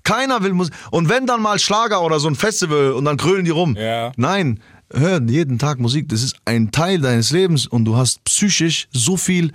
Keiner will Musik. Und wenn dann mal Schlager oder so ein Festival und dann krölen die rum. Ja. Nein, hör jeden Tag Musik. Das ist ein Teil deines Lebens und du hast psychisch so viel,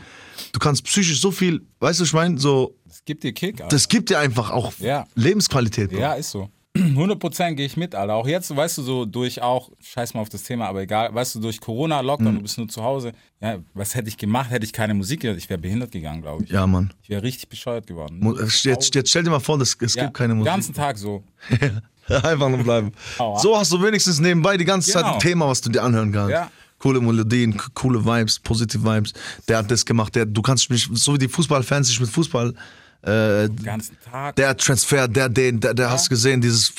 du kannst psychisch so viel, weißt du, ich meine, so, Das gibt dir Kick, Alter. das gibt dir einfach auch Ja. Lebensqualität. Bro. Ja, ist so. 100% gehe ich mit, Alter. Auch jetzt, weißt du, so durch auch, scheiß mal auf das Thema, aber egal, weißt du, durch Corona, Lockdown, du bist nur zu Hause. Ja, was hätte ich gemacht, hätte ich keine Musik gehört? Ich wäre behindert gegangen, glaube ich. Ja, Mann. Ich wäre richtig bescheuert geworden. Mu- Jetzt, jetzt stell dir mal vor, das, es Ja, gibt keine Den Musik. ganzen Tag so. Einfach nur bleiben. So hast du wenigstens nebenbei die ganze Zeit Genau. ein Thema, was du dir anhören kannst. Ja. Coole Melodien, coole Vibes, positive Vibes. Der hat das gemacht. Der, du kannst mich, so wie die Fußballfans sich mit Fußball, äh, Den ganzen Tag. der Transfer, der, den, der, der hast du gesehen, dieses,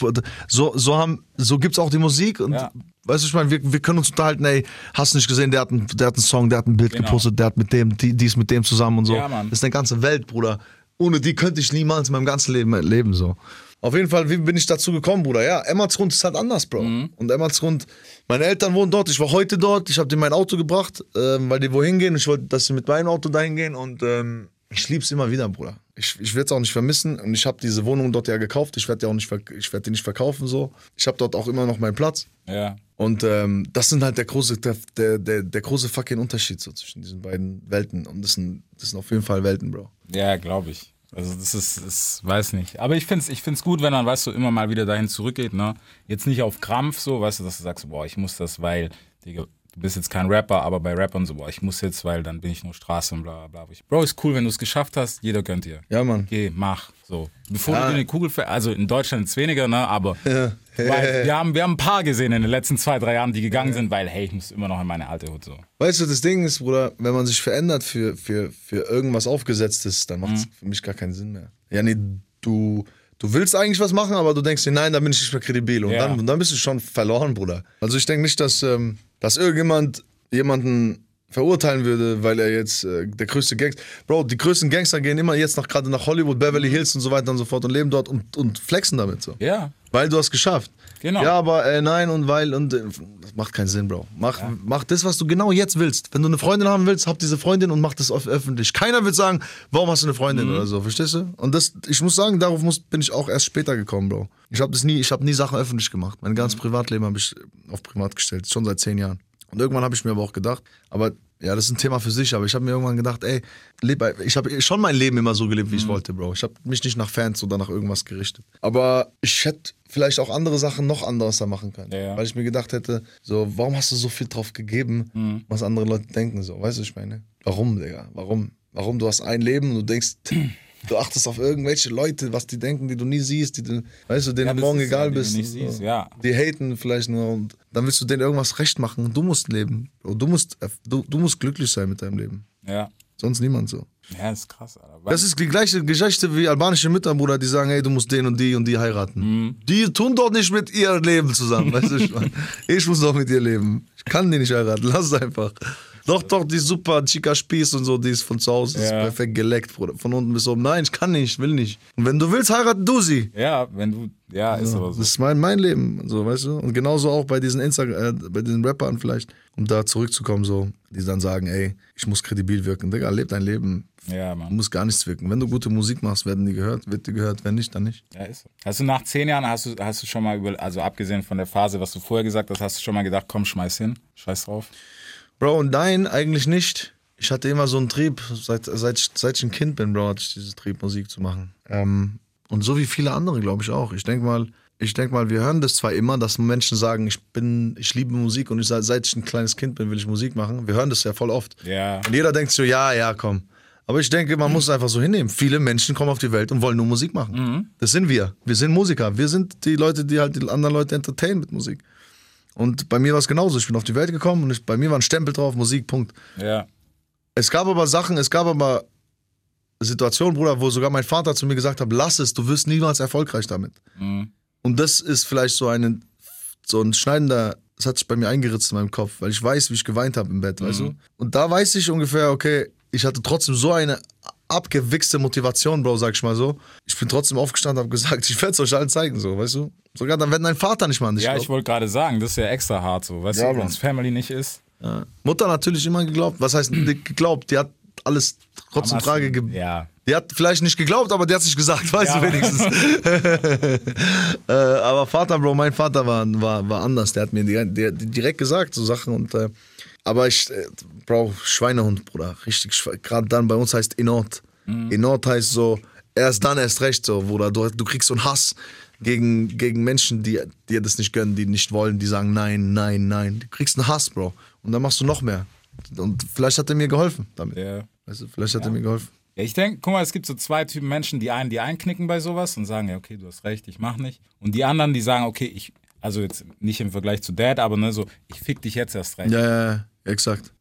so, so haben, so gibt's auch die Musik und, Ja. weißt du, ich meine, wir, wir können uns unterhalten, ey, hast du nicht gesehen, der hat, einen, der hat einen Song, der hat ein Bild Genau. gepostet, der hat mit dem, die, die ist mit dem zusammen und so. Ja, Mann. Das ist eine ganze Welt, Bruder. Ohne die könnte ich niemals in meinem ganzen Leben leben, so. Auf jeden Fall, wie bin ich dazu gekommen, Bruder? Ja, Emmertsgrund ist halt anders, Bro. Mhm. Und Emmertsgrund, meine Eltern wohnen dort, ich war heute dort, ich habe denen mein Auto gebracht, ähm, weil die wohin gehen. Ich wollte, dass sie mit meinem Auto dahin gehen und ähm, ich lieb's immer wieder, Bruder. Ich, ich werde es auch nicht vermissen und ich habe diese Wohnung dort ja gekauft. Ich werde die auch nicht, ich werde die nicht verkaufen so. Ich habe dort auch immer noch meinen Platz. Ja. Und ähm, das sind halt der große, der, der, der, der große fucking Unterschied so zwischen diesen beiden Welten. Und das sind, das sind auf jeden Fall Welten, Bro. Ja, glaube ich. Also das ist, ist, weiß nicht. Aber ich finde es ich find's gut, wenn dann, weißt du, immer mal wieder dahin zurückgeht, ne? Jetzt nicht auf Krampf so, weißt du, dass du sagst, boah, ich muss das, weil, Digga, du bist jetzt kein Rapper, aber bei Rappern so, boah, ich muss jetzt, weil dann bin ich nur Straße und bla bla bla. Ich, Bro, ist cool, wenn du es geschafft hast, jeder gönnt dir. Ja, Mann. Geh, mach. So. Bevor Ja. du dir eine Kugel ver also in Deutschland ist weniger, ne? Aber weil wir, haben, wir haben ein paar gesehen in den letzten zwei, drei Jahren, die gegangen sind, weil, hey, ich muss immer noch in meine alte Hut so. Weißt du, das Ding ist, Bruder, wenn man sich verändert für, für, für irgendwas Aufgesetztes, dann macht es für mich gar keinen Sinn mehr. Ja, nee, du, du willst eigentlich was machen, aber du denkst dir, nein, da bin ich nicht mehr kredibil. Und, Ja. dann, und dann bist du schon verloren, Bruder. Also ich denke nicht, dass, ähm, dass irgendjemand jemanden verurteilen würde, weil er jetzt äh, der größte Gangster. Bro, die größten Gangster gehen immer jetzt nach, gerade nach Hollywood, Beverly Hills und so weiter und so fort und leben dort und, und flexen damit so. Ja. Weil du hast geschafft. Genau. Ja, aber äh, nein und weil und äh, das macht keinen Sinn, Bro. Mach, mach das, was du genau jetzt willst. Wenn du eine Freundin haben willst, hab diese Freundin und mach das öff- öffentlich. Keiner wird sagen, warum hast du eine Freundin Mhm. oder so, verstehst du? Und das, ich muss sagen, darauf muss, bin ich auch erst später gekommen, Bro. Ich habe das nie, ich habe nie Sachen öffentlich gemacht. Mein ganzes Mhm. Privatleben habe ich auf privat gestellt, schon seit zehn Jahren. Und irgendwann habe ich mir aber auch gedacht, aber ja, das ist ein Thema für sich, aber ich habe mir irgendwann gedacht, ey, leb, ich habe schon mein Leben immer so gelebt, wie Mhm. ich wollte, Bro. Ich habe mich nicht nach Fans oder nach irgendwas gerichtet. Aber ich hätte vielleicht auch andere Sachen noch anderes da machen können. Ja, ja. Weil ich mir gedacht hätte, so, warum hast du so viel drauf gegeben, Mhm. was andere Leute denken, so, weißt du, ich meine? Warum, Digga? Warum? Warum? Du hast ein Leben und du denkst, du achtest auf irgendwelche Leute, was die denken, die du nie siehst, die du, weißt du, denen Ja, morgen ist ja, egal die du bist. nicht siehst, ja. Die haten vielleicht nur und dann willst du denen irgendwas recht machen und du musst leben. Und du musst, du, du musst glücklich sein mit deinem Leben. Ja. Sonst niemand so. Ja, ist krass, Alter. Das ist die gleiche Geschichte wie albanische Mütter, Bruder, die sagen, hey, du musst den und die und die heiraten. Mhm. Die tun doch nicht mit ihr Leben zusammen, weißt du? Ich muss doch mit ihr leben. Ich kann die nicht heiraten, lass es einfach. Doch, doch, die ist super Chica Spieß und so, die ist von zu Hause, ist Ja. perfekt geleckt, Bruder. Von unten bis oben. Nein, ich kann nicht, will nicht. Und wenn du willst, heiraten du sie. ja, wenn du, ja, ist aber Das so. ist mein, mein Leben, so, weißt du? Und genauso auch bei diesen Insta äh, bei diesen Rappern vielleicht, um da zurückzukommen, so, die dann sagen, ey, ich muss kredibil wirken. Digga, leb dein Leben. Ja, Du Mann. musst gar nichts wirken. Wenn du gute Musik machst, werden die gehört, wird die gehört, wenn nicht, dann nicht. Ja, ist so. Hast du nach zehn Jahren, hast du, hast du schon mal über, also abgesehen von der Phase, was du vorher gesagt hast, hast du schon mal gedacht, komm, schmeiß hin, scheiß drauf. Bro, und nein, eigentlich nicht. Ich hatte immer so einen Trieb, seit, seit, ich- seit ich ein Kind bin, Bro, hatte ich diesen Trieb, Musik zu machen. Ähm, und so wie viele andere, glaube ich auch. Ich denke mal, ich denke mal, wir hören das zwar immer, dass Menschen sagen, ich bin, ich liebe Musik und ich, seit ich ein kleines Kind bin, will ich Musik machen. Wir hören das ja voll oft. Ja. Und jeder denkt so, ja, ja, komm. Aber ich denke, man muss es einfach so hinnehmen. Viele Menschen kommen auf die Welt und wollen nur Musik machen. Das sind wir. Wir sind Musiker. Wir sind die Leute, die halt die anderen Leute entertainen mit Musik. Und bei mir war es genauso. Ich bin auf die Welt gekommen und ich, bei mir war ein Stempel drauf, Musik, Punkt. Ja. Es gab aber Sachen, es gab aber Situationen, Bruder, wo sogar mein Vater zu mir gesagt hat, lass es, du wirst niemals erfolgreich damit. Mhm. Und das ist vielleicht so ein, so ein schneidender, das hat sich bei mir eingeritzt in meinem Kopf, weil ich weiß, wie ich geweint habe im Bett, weißt du? Und da weiß ich ungefähr, okay, ich hatte trotzdem so eine abgewichste Motivation, Bro, sag ich mal so. Ich bin trotzdem aufgestanden, habe gesagt, ich werde es euch allen zeigen, so, weißt du? Sogar dann, wenn dein Vater nicht mal an dich Ja, glaubt. ich wollte gerade sagen, das ist ja extra hart so. Weißt Ja, du, wenn es Family nicht ist. Ja. Mutter natürlich immer geglaubt. Was heißt geglaubt? Die hat alles trotzdem Am Frage ge Ja. Die hat vielleicht nicht geglaubt, aber die hat sich gesagt, weißt Ja. du wenigstens. äh, aber Vater, Bro, mein Vater war, war, war anders. Der hat mir direkt, der, direkt gesagt, so Sachen. Und, äh, aber ich, äh, Bro, Schweinehund, Bruder. Richtig, gerade dann bei uns heißt Inort. Inort heißt so, erst dann erst recht so, Bruder. Du, du kriegst so einen Hass gegen, gegen Menschen, die dir das nicht gönnen, die nicht wollen, die sagen nein, nein, nein. Du kriegst einen Hass, Bro. Und dann machst du noch mehr. Und vielleicht hat er mir geholfen damit. Ja. Du, vielleicht hat er mir geholfen. Ja, ich denke, guck mal, es gibt so zwei Typen Menschen, die einen, die einknicken bei sowas und sagen, ja, okay, du hast recht, ich mach nicht. Und die anderen, die sagen, okay, ich, also jetzt nicht im Vergleich zu Dad, aber ne, so, ich fick dich jetzt erst recht. Ja, ja, ja, exakt.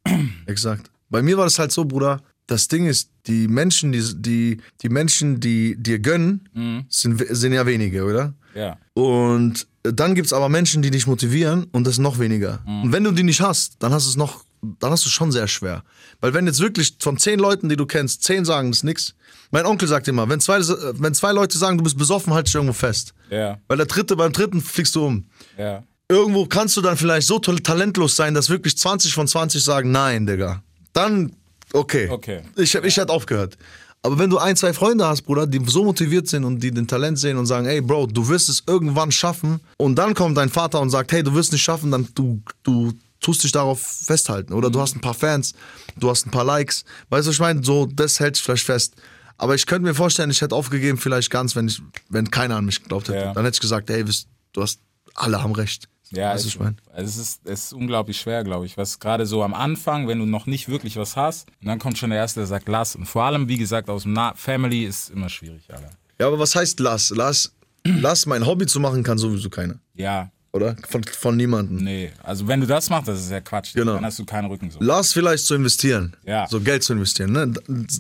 exakt. Bei mir war das halt so, Bruder. Das Ding ist, die Menschen, die, die, die Menschen, die dir gönnen, sind, sind ja wenige, oder? Ja. Und dann gibt es aber Menschen, die dich motivieren und das noch weniger. Und wenn du die nicht hast, dann hast du es noch, dann hast du schon sehr schwer. Weil wenn jetzt wirklich von zehn Leuten, die du kennst, zehn sagen, das ist nix. Mein Onkel sagt immer, wenn zwei, wenn zwei Leute sagen, du bist besoffen, halt dich irgendwo fest. Ja. Weil der dritte, beim dritten fliegst du um Ja. Irgendwo kannst du dann vielleicht so talentlos sein, dass wirklich 20 von 20 sagen, nein, Digga. Dann, okay. Okay. Ich, ich hätte aufgehört. Aber wenn du ein, zwei Freunde hast, Bruder, die so motiviert sind und die den Talent sehen und sagen, ey, Bro, du wirst es irgendwann schaffen und dann kommt dein Vater und sagt, hey, du wirst es nicht schaffen, dann du, du tust dich darauf festhalten. Oder du hast ein paar Fans, du hast ein paar Likes. Weißt du, was ich meine? So, das hält sich vielleicht fest. Aber ich könnte mir vorstellen, ich hätte aufgegeben vielleicht ganz, wenn, ich, wenn keiner an mich geglaubt hätte. Ja. Dann hätte ich gesagt, hey, wisst, du hast, alle haben recht. Ja, weißt du, es, ich also es, ist, es ist unglaublich schwer, glaube ich. Was gerade so am Anfang, wenn du noch nicht wirklich was hast, und dann kommt schon der Erste, der sagt, lass. Und vor allem, wie gesagt, aus dem Na Family ist immer schwierig, Alter. Ja, aber was heißt lass? Lass, lass mein Hobby zu machen kann sowieso keiner. Ja, Oder? Von, von niemandem. nee. Also wenn du das machst, das ist ja Quatsch. Genau. Dann hast du keinen Rücken so. Lass vielleicht zu investieren. Ja. So Geld zu investieren. Ne?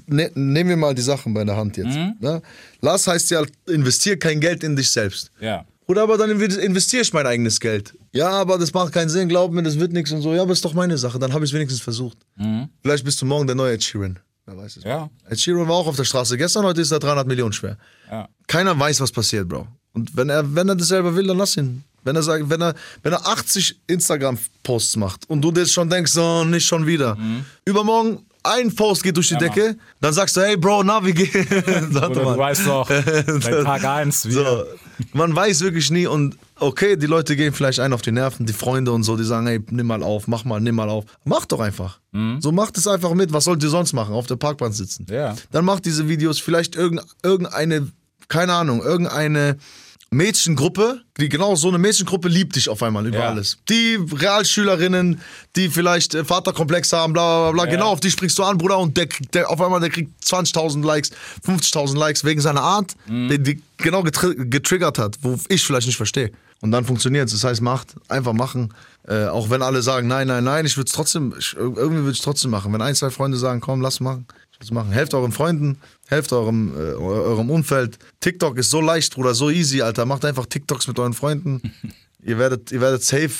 Ne, nehmen wir mal die Sachen bei der Hand jetzt. Ne? Lass heißt ja, investier kein Geld in dich selbst. Ja. Oder aber dann inve- investiere ich mein eigenes Geld. Ja, aber das macht keinen Sinn, glaub mir, das wird nichts und so. Ja, aber ist doch meine Sache. Dann habe ich es wenigstens versucht. Vielleicht bist du morgen der neue Ed Sheeran. Wer weiß es. Ja. Ed Sheeran war auch auf der Straße gestern, heute ist er 300 Millionen schwer. Ja. Keiner weiß, was passiert, Bro. Und wenn er, wenn er das selber will, dann lass ihn. Wenn er sagt, wenn er, wenn er 80 Instagram-Posts macht und du dir schon denkst, oh, nicht schon wieder. Mhm. Übermorgen ein Post geht durch die Decke, dann sagst du, hey Bro, na, wie geht's? Oder mal. du weißt doch, bei Tag 1 So, man weiß wirklich nie und okay, die Leute gehen vielleicht ein auf die Nerven, die Freunde und so, die sagen, hey, nimm mal auf, mach mal, nimm mal auf. Mach doch einfach. So macht es einfach mit. Was sollt ihr sonst machen? Auf der Parkbank sitzen. Ja. Dann macht diese Videos vielleicht irgend, irgendeine, keine Ahnung, irgendeine Mädchengruppe, die genau so eine Mädchengruppe liebt dich auf einmal über Ja. alles. Die Realschülerinnen, die vielleicht äh, Vaterkomplex haben, bla bla bla, Ja. genau auf die sprichst du an, Bruder, und der, der auf einmal der kriegt 20.000 Likes, 50.000 Likes wegen seiner Art, Mhm. die, die genau getri getriggert hat, wo ich vielleicht nicht verstehe. Und dann funktioniert es. Das heißt, macht, einfach machen. Äh, auch wenn alle sagen, nein, nein, nein, ich würde es trotzdem, ich, irgendwie würde ich es trotzdem machen. Wenn ein, zwei Freunde sagen, komm, lass machen, ich will's machen. Helft euren Freunden, helft eurem, äh, eu- eurem Umfeld. TikTok ist so leicht, Bruder, so easy, Alter. Macht einfach TikToks mit euren Freunden. ihr, werdet, ihr werdet safe,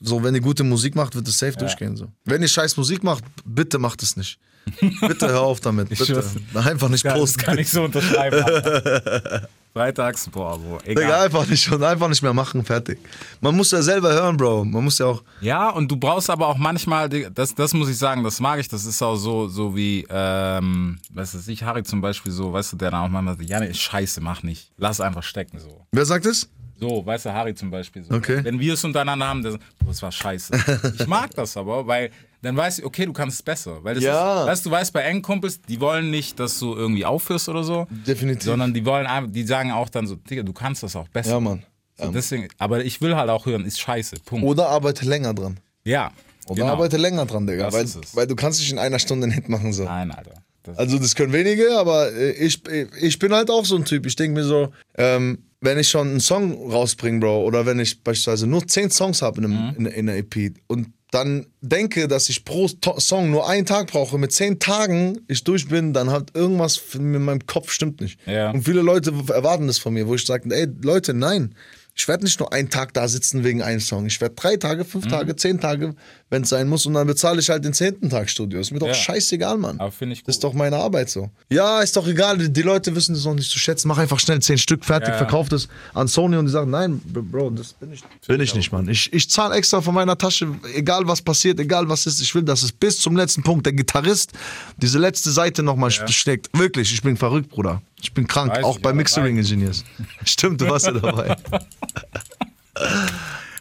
so wenn ihr gute Musik macht, wird es safe durchgehen. So. Wenn ihr scheiß Musik macht, bitte macht es nicht. Bitte hör auf damit. Bitte. Einfach nicht posten. kann ich so unterschreiben. Freitags, boah, Bro, Digga, egal. einfach nicht und einfach nicht mehr machen, fertig. Man muss ja selber hören, Bro. Man muss ja auch. Ja, und du brauchst aber auch manchmal, das, das muss ich sagen, das mag ich, das ist auch so, so wie, ähm, was weiß ich, Harry zum Beispiel so, weißt du, der dann auch manchmal sagt, ja, nee, scheiße, mach nicht. Lass einfach stecken, so. Wer sagt es? So, weißt du, Harry zum Beispiel so. Okay. Wenn wir es untereinander haben, sagt, boah, das war scheiße. ich mag das aber, weil dann weißt du, okay, du kannst es besser. Weil das Ja. ist, weißt du, weißt bei engen Kumpels, die wollen nicht, dass du irgendwie aufhörst oder so. Definitiv. Sondern die wollen die sagen auch dann so, Digga, du kannst das auch besser. Ja, Mann. So, deswegen, aber ich will halt auch hören, ist scheiße. Punkt. Oder arbeite länger dran. Ja. Oder genau. arbeite länger dran, Digga. Weil, weil du kannst nicht in einer Stunde einen Hit machen. So. Nein, Alter. Das, Also das können wenige, aber äh, ich, ich bin halt auch so ein Typ. Ich denke mir so, ähm, wenn ich schon einen Song rausbringe, Bro, oder wenn ich beispielsweise nur zehn Songs habe in, einem- in, in einer EP und dann denke, dass ich pro Song nur einen Tag brauche, mit zehn Tagen ich durch bin, dann hat irgendwas in meinem Kopf stimmt nicht. Ja. Und viele Leute erwarten das von mir, wo ich sage, ey Leute, nein, ich werde nicht nur einen Tag da sitzen wegen einem Song. Ich werde drei Tage, Mhm. fünf Tage, zehn Tage, wenn es sein muss, und dann bezahle ich halt den zehnten Tag Studio. Ist mir doch Ja. scheißegal, Mann. aber finde ich Das gut. ist doch meine Arbeit so. Ja, ist doch egal. Die, Leute wissen das noch nicht zu schätzen. Mach einfach schnell zehn Stück fertig, Ja, ja. verkauf das an Sony und die sagen, nein, Bro, das bin ich, bin ich nicht, Mann. Ich, ich zahle extra von meiner Tasche, egal was passiert, egal was ist. Ich will, dass es bis zum letzten Punkt der Gitarrist diese letzte Seite nochmal ja. schlägt. Wirklich, ich bin verrückt, Bruder. Ich bin krank, Weiß auch ich, bei Mixering Engineers. Stimmt, du warst ja dabei.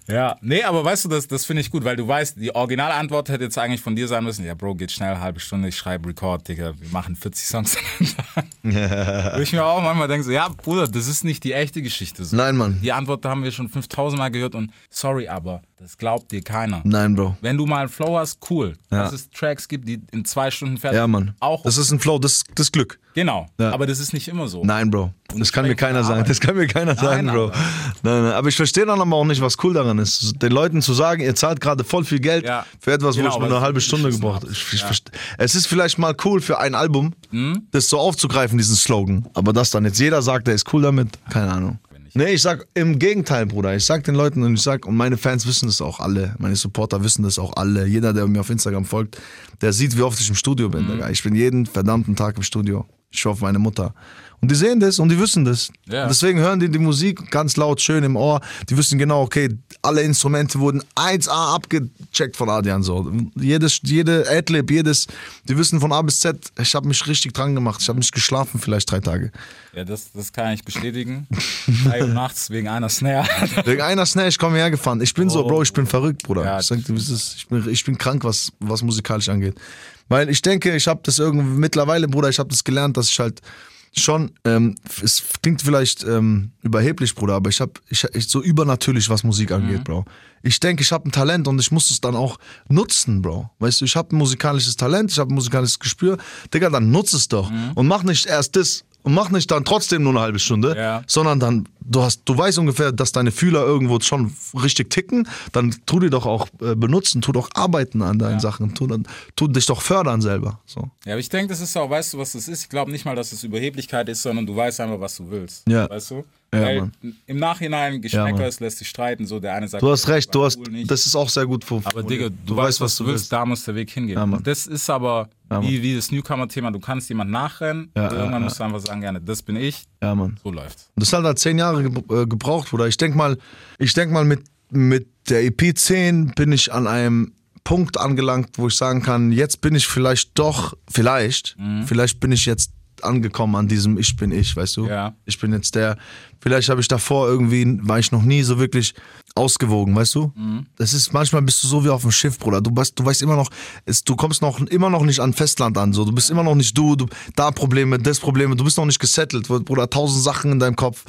Ja, nee, aber weißt du, das, das finde ich gut, weil du weißt, die Originalantwort hätte jetzt eigentlich von dir sein müssen, ja, Bro, geht schnell, halbe Stunde, ich schreibe Record, Digga, wir machen 40 Songs an einem Tag. Wo ich mir auch manchmal denke, so, ja, Bruder, das ist nicht die echte Geschichte. So. Nein, Mann. Die Antwort haben wir schon 5000 Mal gehört und sorry, aber das glaubt dir keiner. Nein, Bro. Wenn du mal einen Flow hast, cool. Ja. Dass es Tracks gibt, die in zwei Stunden fertig Ja, Mann. Auch Das ist ein Flow, das, das ist Glück. Genau. Ja. Aber das ist nicht immer so. Nein, Bro. Das kann mir keiner sagen. Das kann mir keiner sagen, Bro. Nein, nein. Aber ich verstehe dann aber auch nicht, was cool daran ist. Den Leuten zu sagen, ihr zahlt gerade voll viel Geld Ja. für etwas, Genau, wo ich nur eine halbe Stunde gebraucht habe. Ja. Es ist vielleicht mal cool für ein Album, Hm? das so aufzugreifen, diesen Slogan. Aber dass dann jetzt jeder sagt, der ist cool damit, keine Ahnung. Nee, ich sag im Gegenteil, Bruder. Ich sag den Leuten und ich sag, und meine Fans wissen das auch alle. Meine Supporter wissen das auch alle. Jeder, der mir auf Instagram folgt, der sieht, wie oft ich im Studio Mhm. bin, Digga. Ich bin jeden verdammten Tag im Studio. Ich auf meine Mutter. Und die sehen das und die wissen das. Ja. Deswegen hören die die Musik ganz laut, schön im Ohr. Die wissen genau, okay, alle Instrumente wurden 1A abgecheckt von Adrian. So. Jedes, jede Adlib, jedes, die wissen von A bis Z, ich habe mich richtig dran gemacht. Ich habe nicht geschlafen, vielleicht drei Tage. Ja, das, das kann ich bestätigen. Drei Uhr nachts wegen einer Snare. Wegen einer Snare, ich komme hergefahren. Ich bin so, Bro, ich bin verrückt, Bruder. Oh. Ja, ich, sag, dir, wie es ist. ich, bin, ich bin krank, was, was musikalisch angeht. Weil ich denke, ich habe das irgendwie mittlerweile, Bruder, ich habe das gelernt, dass ich halt schon, ähm, es klingt vielleicht ähm, überheblich, Bruder, aber ich habe ich, ich so übernatürlich, was Musik angeht, Mhm. Bro. Ich denke, ich habe ein Talent und ich muss es dann auch nutzen, Bro. Weißt du, ich habe ein musikalisches Talent, ich habe ein musikalisches Gespür. Digga, dann nutz es doch. Mhm. Und mach nicht erst das und mach nicht dann trotzdem nur eine halbe Stunde, Ja. sondern dann, du hast, du weißt ungefähr, dass deine Fühler irgendwo schon richtig ticken, dann tu die doch auch äh, benutzen, tu doch arbeiten an deinen Sachen, tu, dann, tu dich doch fördern selber. So. Ja, aber ich denke, das ist auch, weißt du, was das ist? Ich glaube nicht mal, dass es Überheblichkeit ist, sondern du weißt einfach, was du willst. Ja. Weißt du? Ja, im Nachhinein, Geschmäcker, Mann. es lässt sich streiten. So, der eine sagt, Du hast das recht, du hast, cool, das ist auch sehr gut Aber formuliert. Digga, du, weißt, was du willst, da muss der Weg hingehen. Ja, das ist aber Ja, wie, wie das Newcomer-Thema, du kannst jemand nachrennen, Ja, und ja, irgendwann ja. musst du einfach sagen, gerne, das bin ich, Ja, Mann. so läuft's. Und das hat halt zehn Jahre äh, gebraucht, Bruder. Ich denk mal, ich denk mal mit, mit der EP 10 bin ich an einem Punkt angelangt, wo ich sagen kann, jetzt bin ich vielleicht doch, vielleicht, Mhm. vielleicht bin ich jetzt angekommen an diesem Ich bin ich, weißt du? Ja. Ich bin jetzt der, vielleicht habe ich davor irgendwie, war ich noch nie so wirklich ausgewogen, weißt du? Mhm. Das ist, manchmal bist du so wie auf dem Schiff, Bruder. Du weißt, du weißt immer noch, es, du kommst noch immer noch nicht an Festland an, so. Du bist immer noch nicht du, du, da Probleme, das Probleme, du bist noch nicht gesettelt, Bruder, tausend Sachen in deinem Kopf.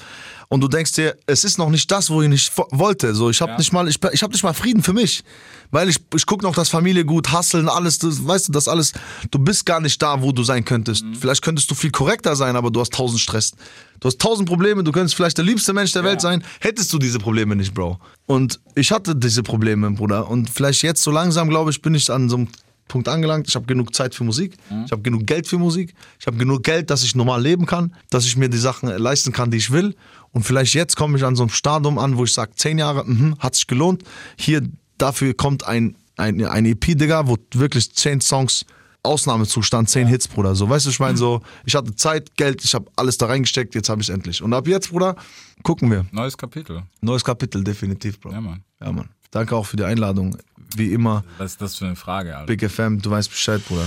Und du denkst dir, es ist noch nicht das, wo ich nicht wo- wollte. So, ich habe Ja. nicht mal, ich, ich habe nicht mal Frieden für mich, weil ich, ich guck noch, dass Familie gut, hasseln, alles, das, weißt du, das alles. Du bist gar nicht da, wo du sein könntest. Vielleicht könntest du viel korrekter sein, aber du hast tausend Stress. Du hast tausend Probleme. Du könntest vielleicht der liebste Mensch der Welt sein, hättest du diese Probleme nicht, Bro. Und ich hatte diese Probleme, Bruder. Und vielleicht jetzt so langsam, glaube ich, bin ich an so einem Punkt angelangt. Ich habe genug Zeit für Musik. Ich habe genug Geld für Musik. Ich habe genug Geld, dass ich normal leben kann, dass ich mir die Sachen leisten kann, die ich will. Und vielleicht jetzt komme ich an so einem Stadium an, wo ich sage, zehn Jahre, mhm, hat sich gelohnt. Hier, dafür kommt ein, ein, ein EP, Digga, wo wirklich zehn Songs, Ausnahmezustand, zehn Hits, Bruder. So, weißt du, ich meine, so, ich hatte Zeit, Geld, ich habe alles da reingesteckt, jetzt habe ich endlich. Und ab jetzt, Bruder, gucken wir. Neues Kapitel. Neues Kapitel, definitiv, Bro. Ja, Mann. Ja, Mann. Danke auch für die Einladung. Wie immer, Was ist das für eine Frage, Alter? Big FM, du weißt Bescheid, Bruder.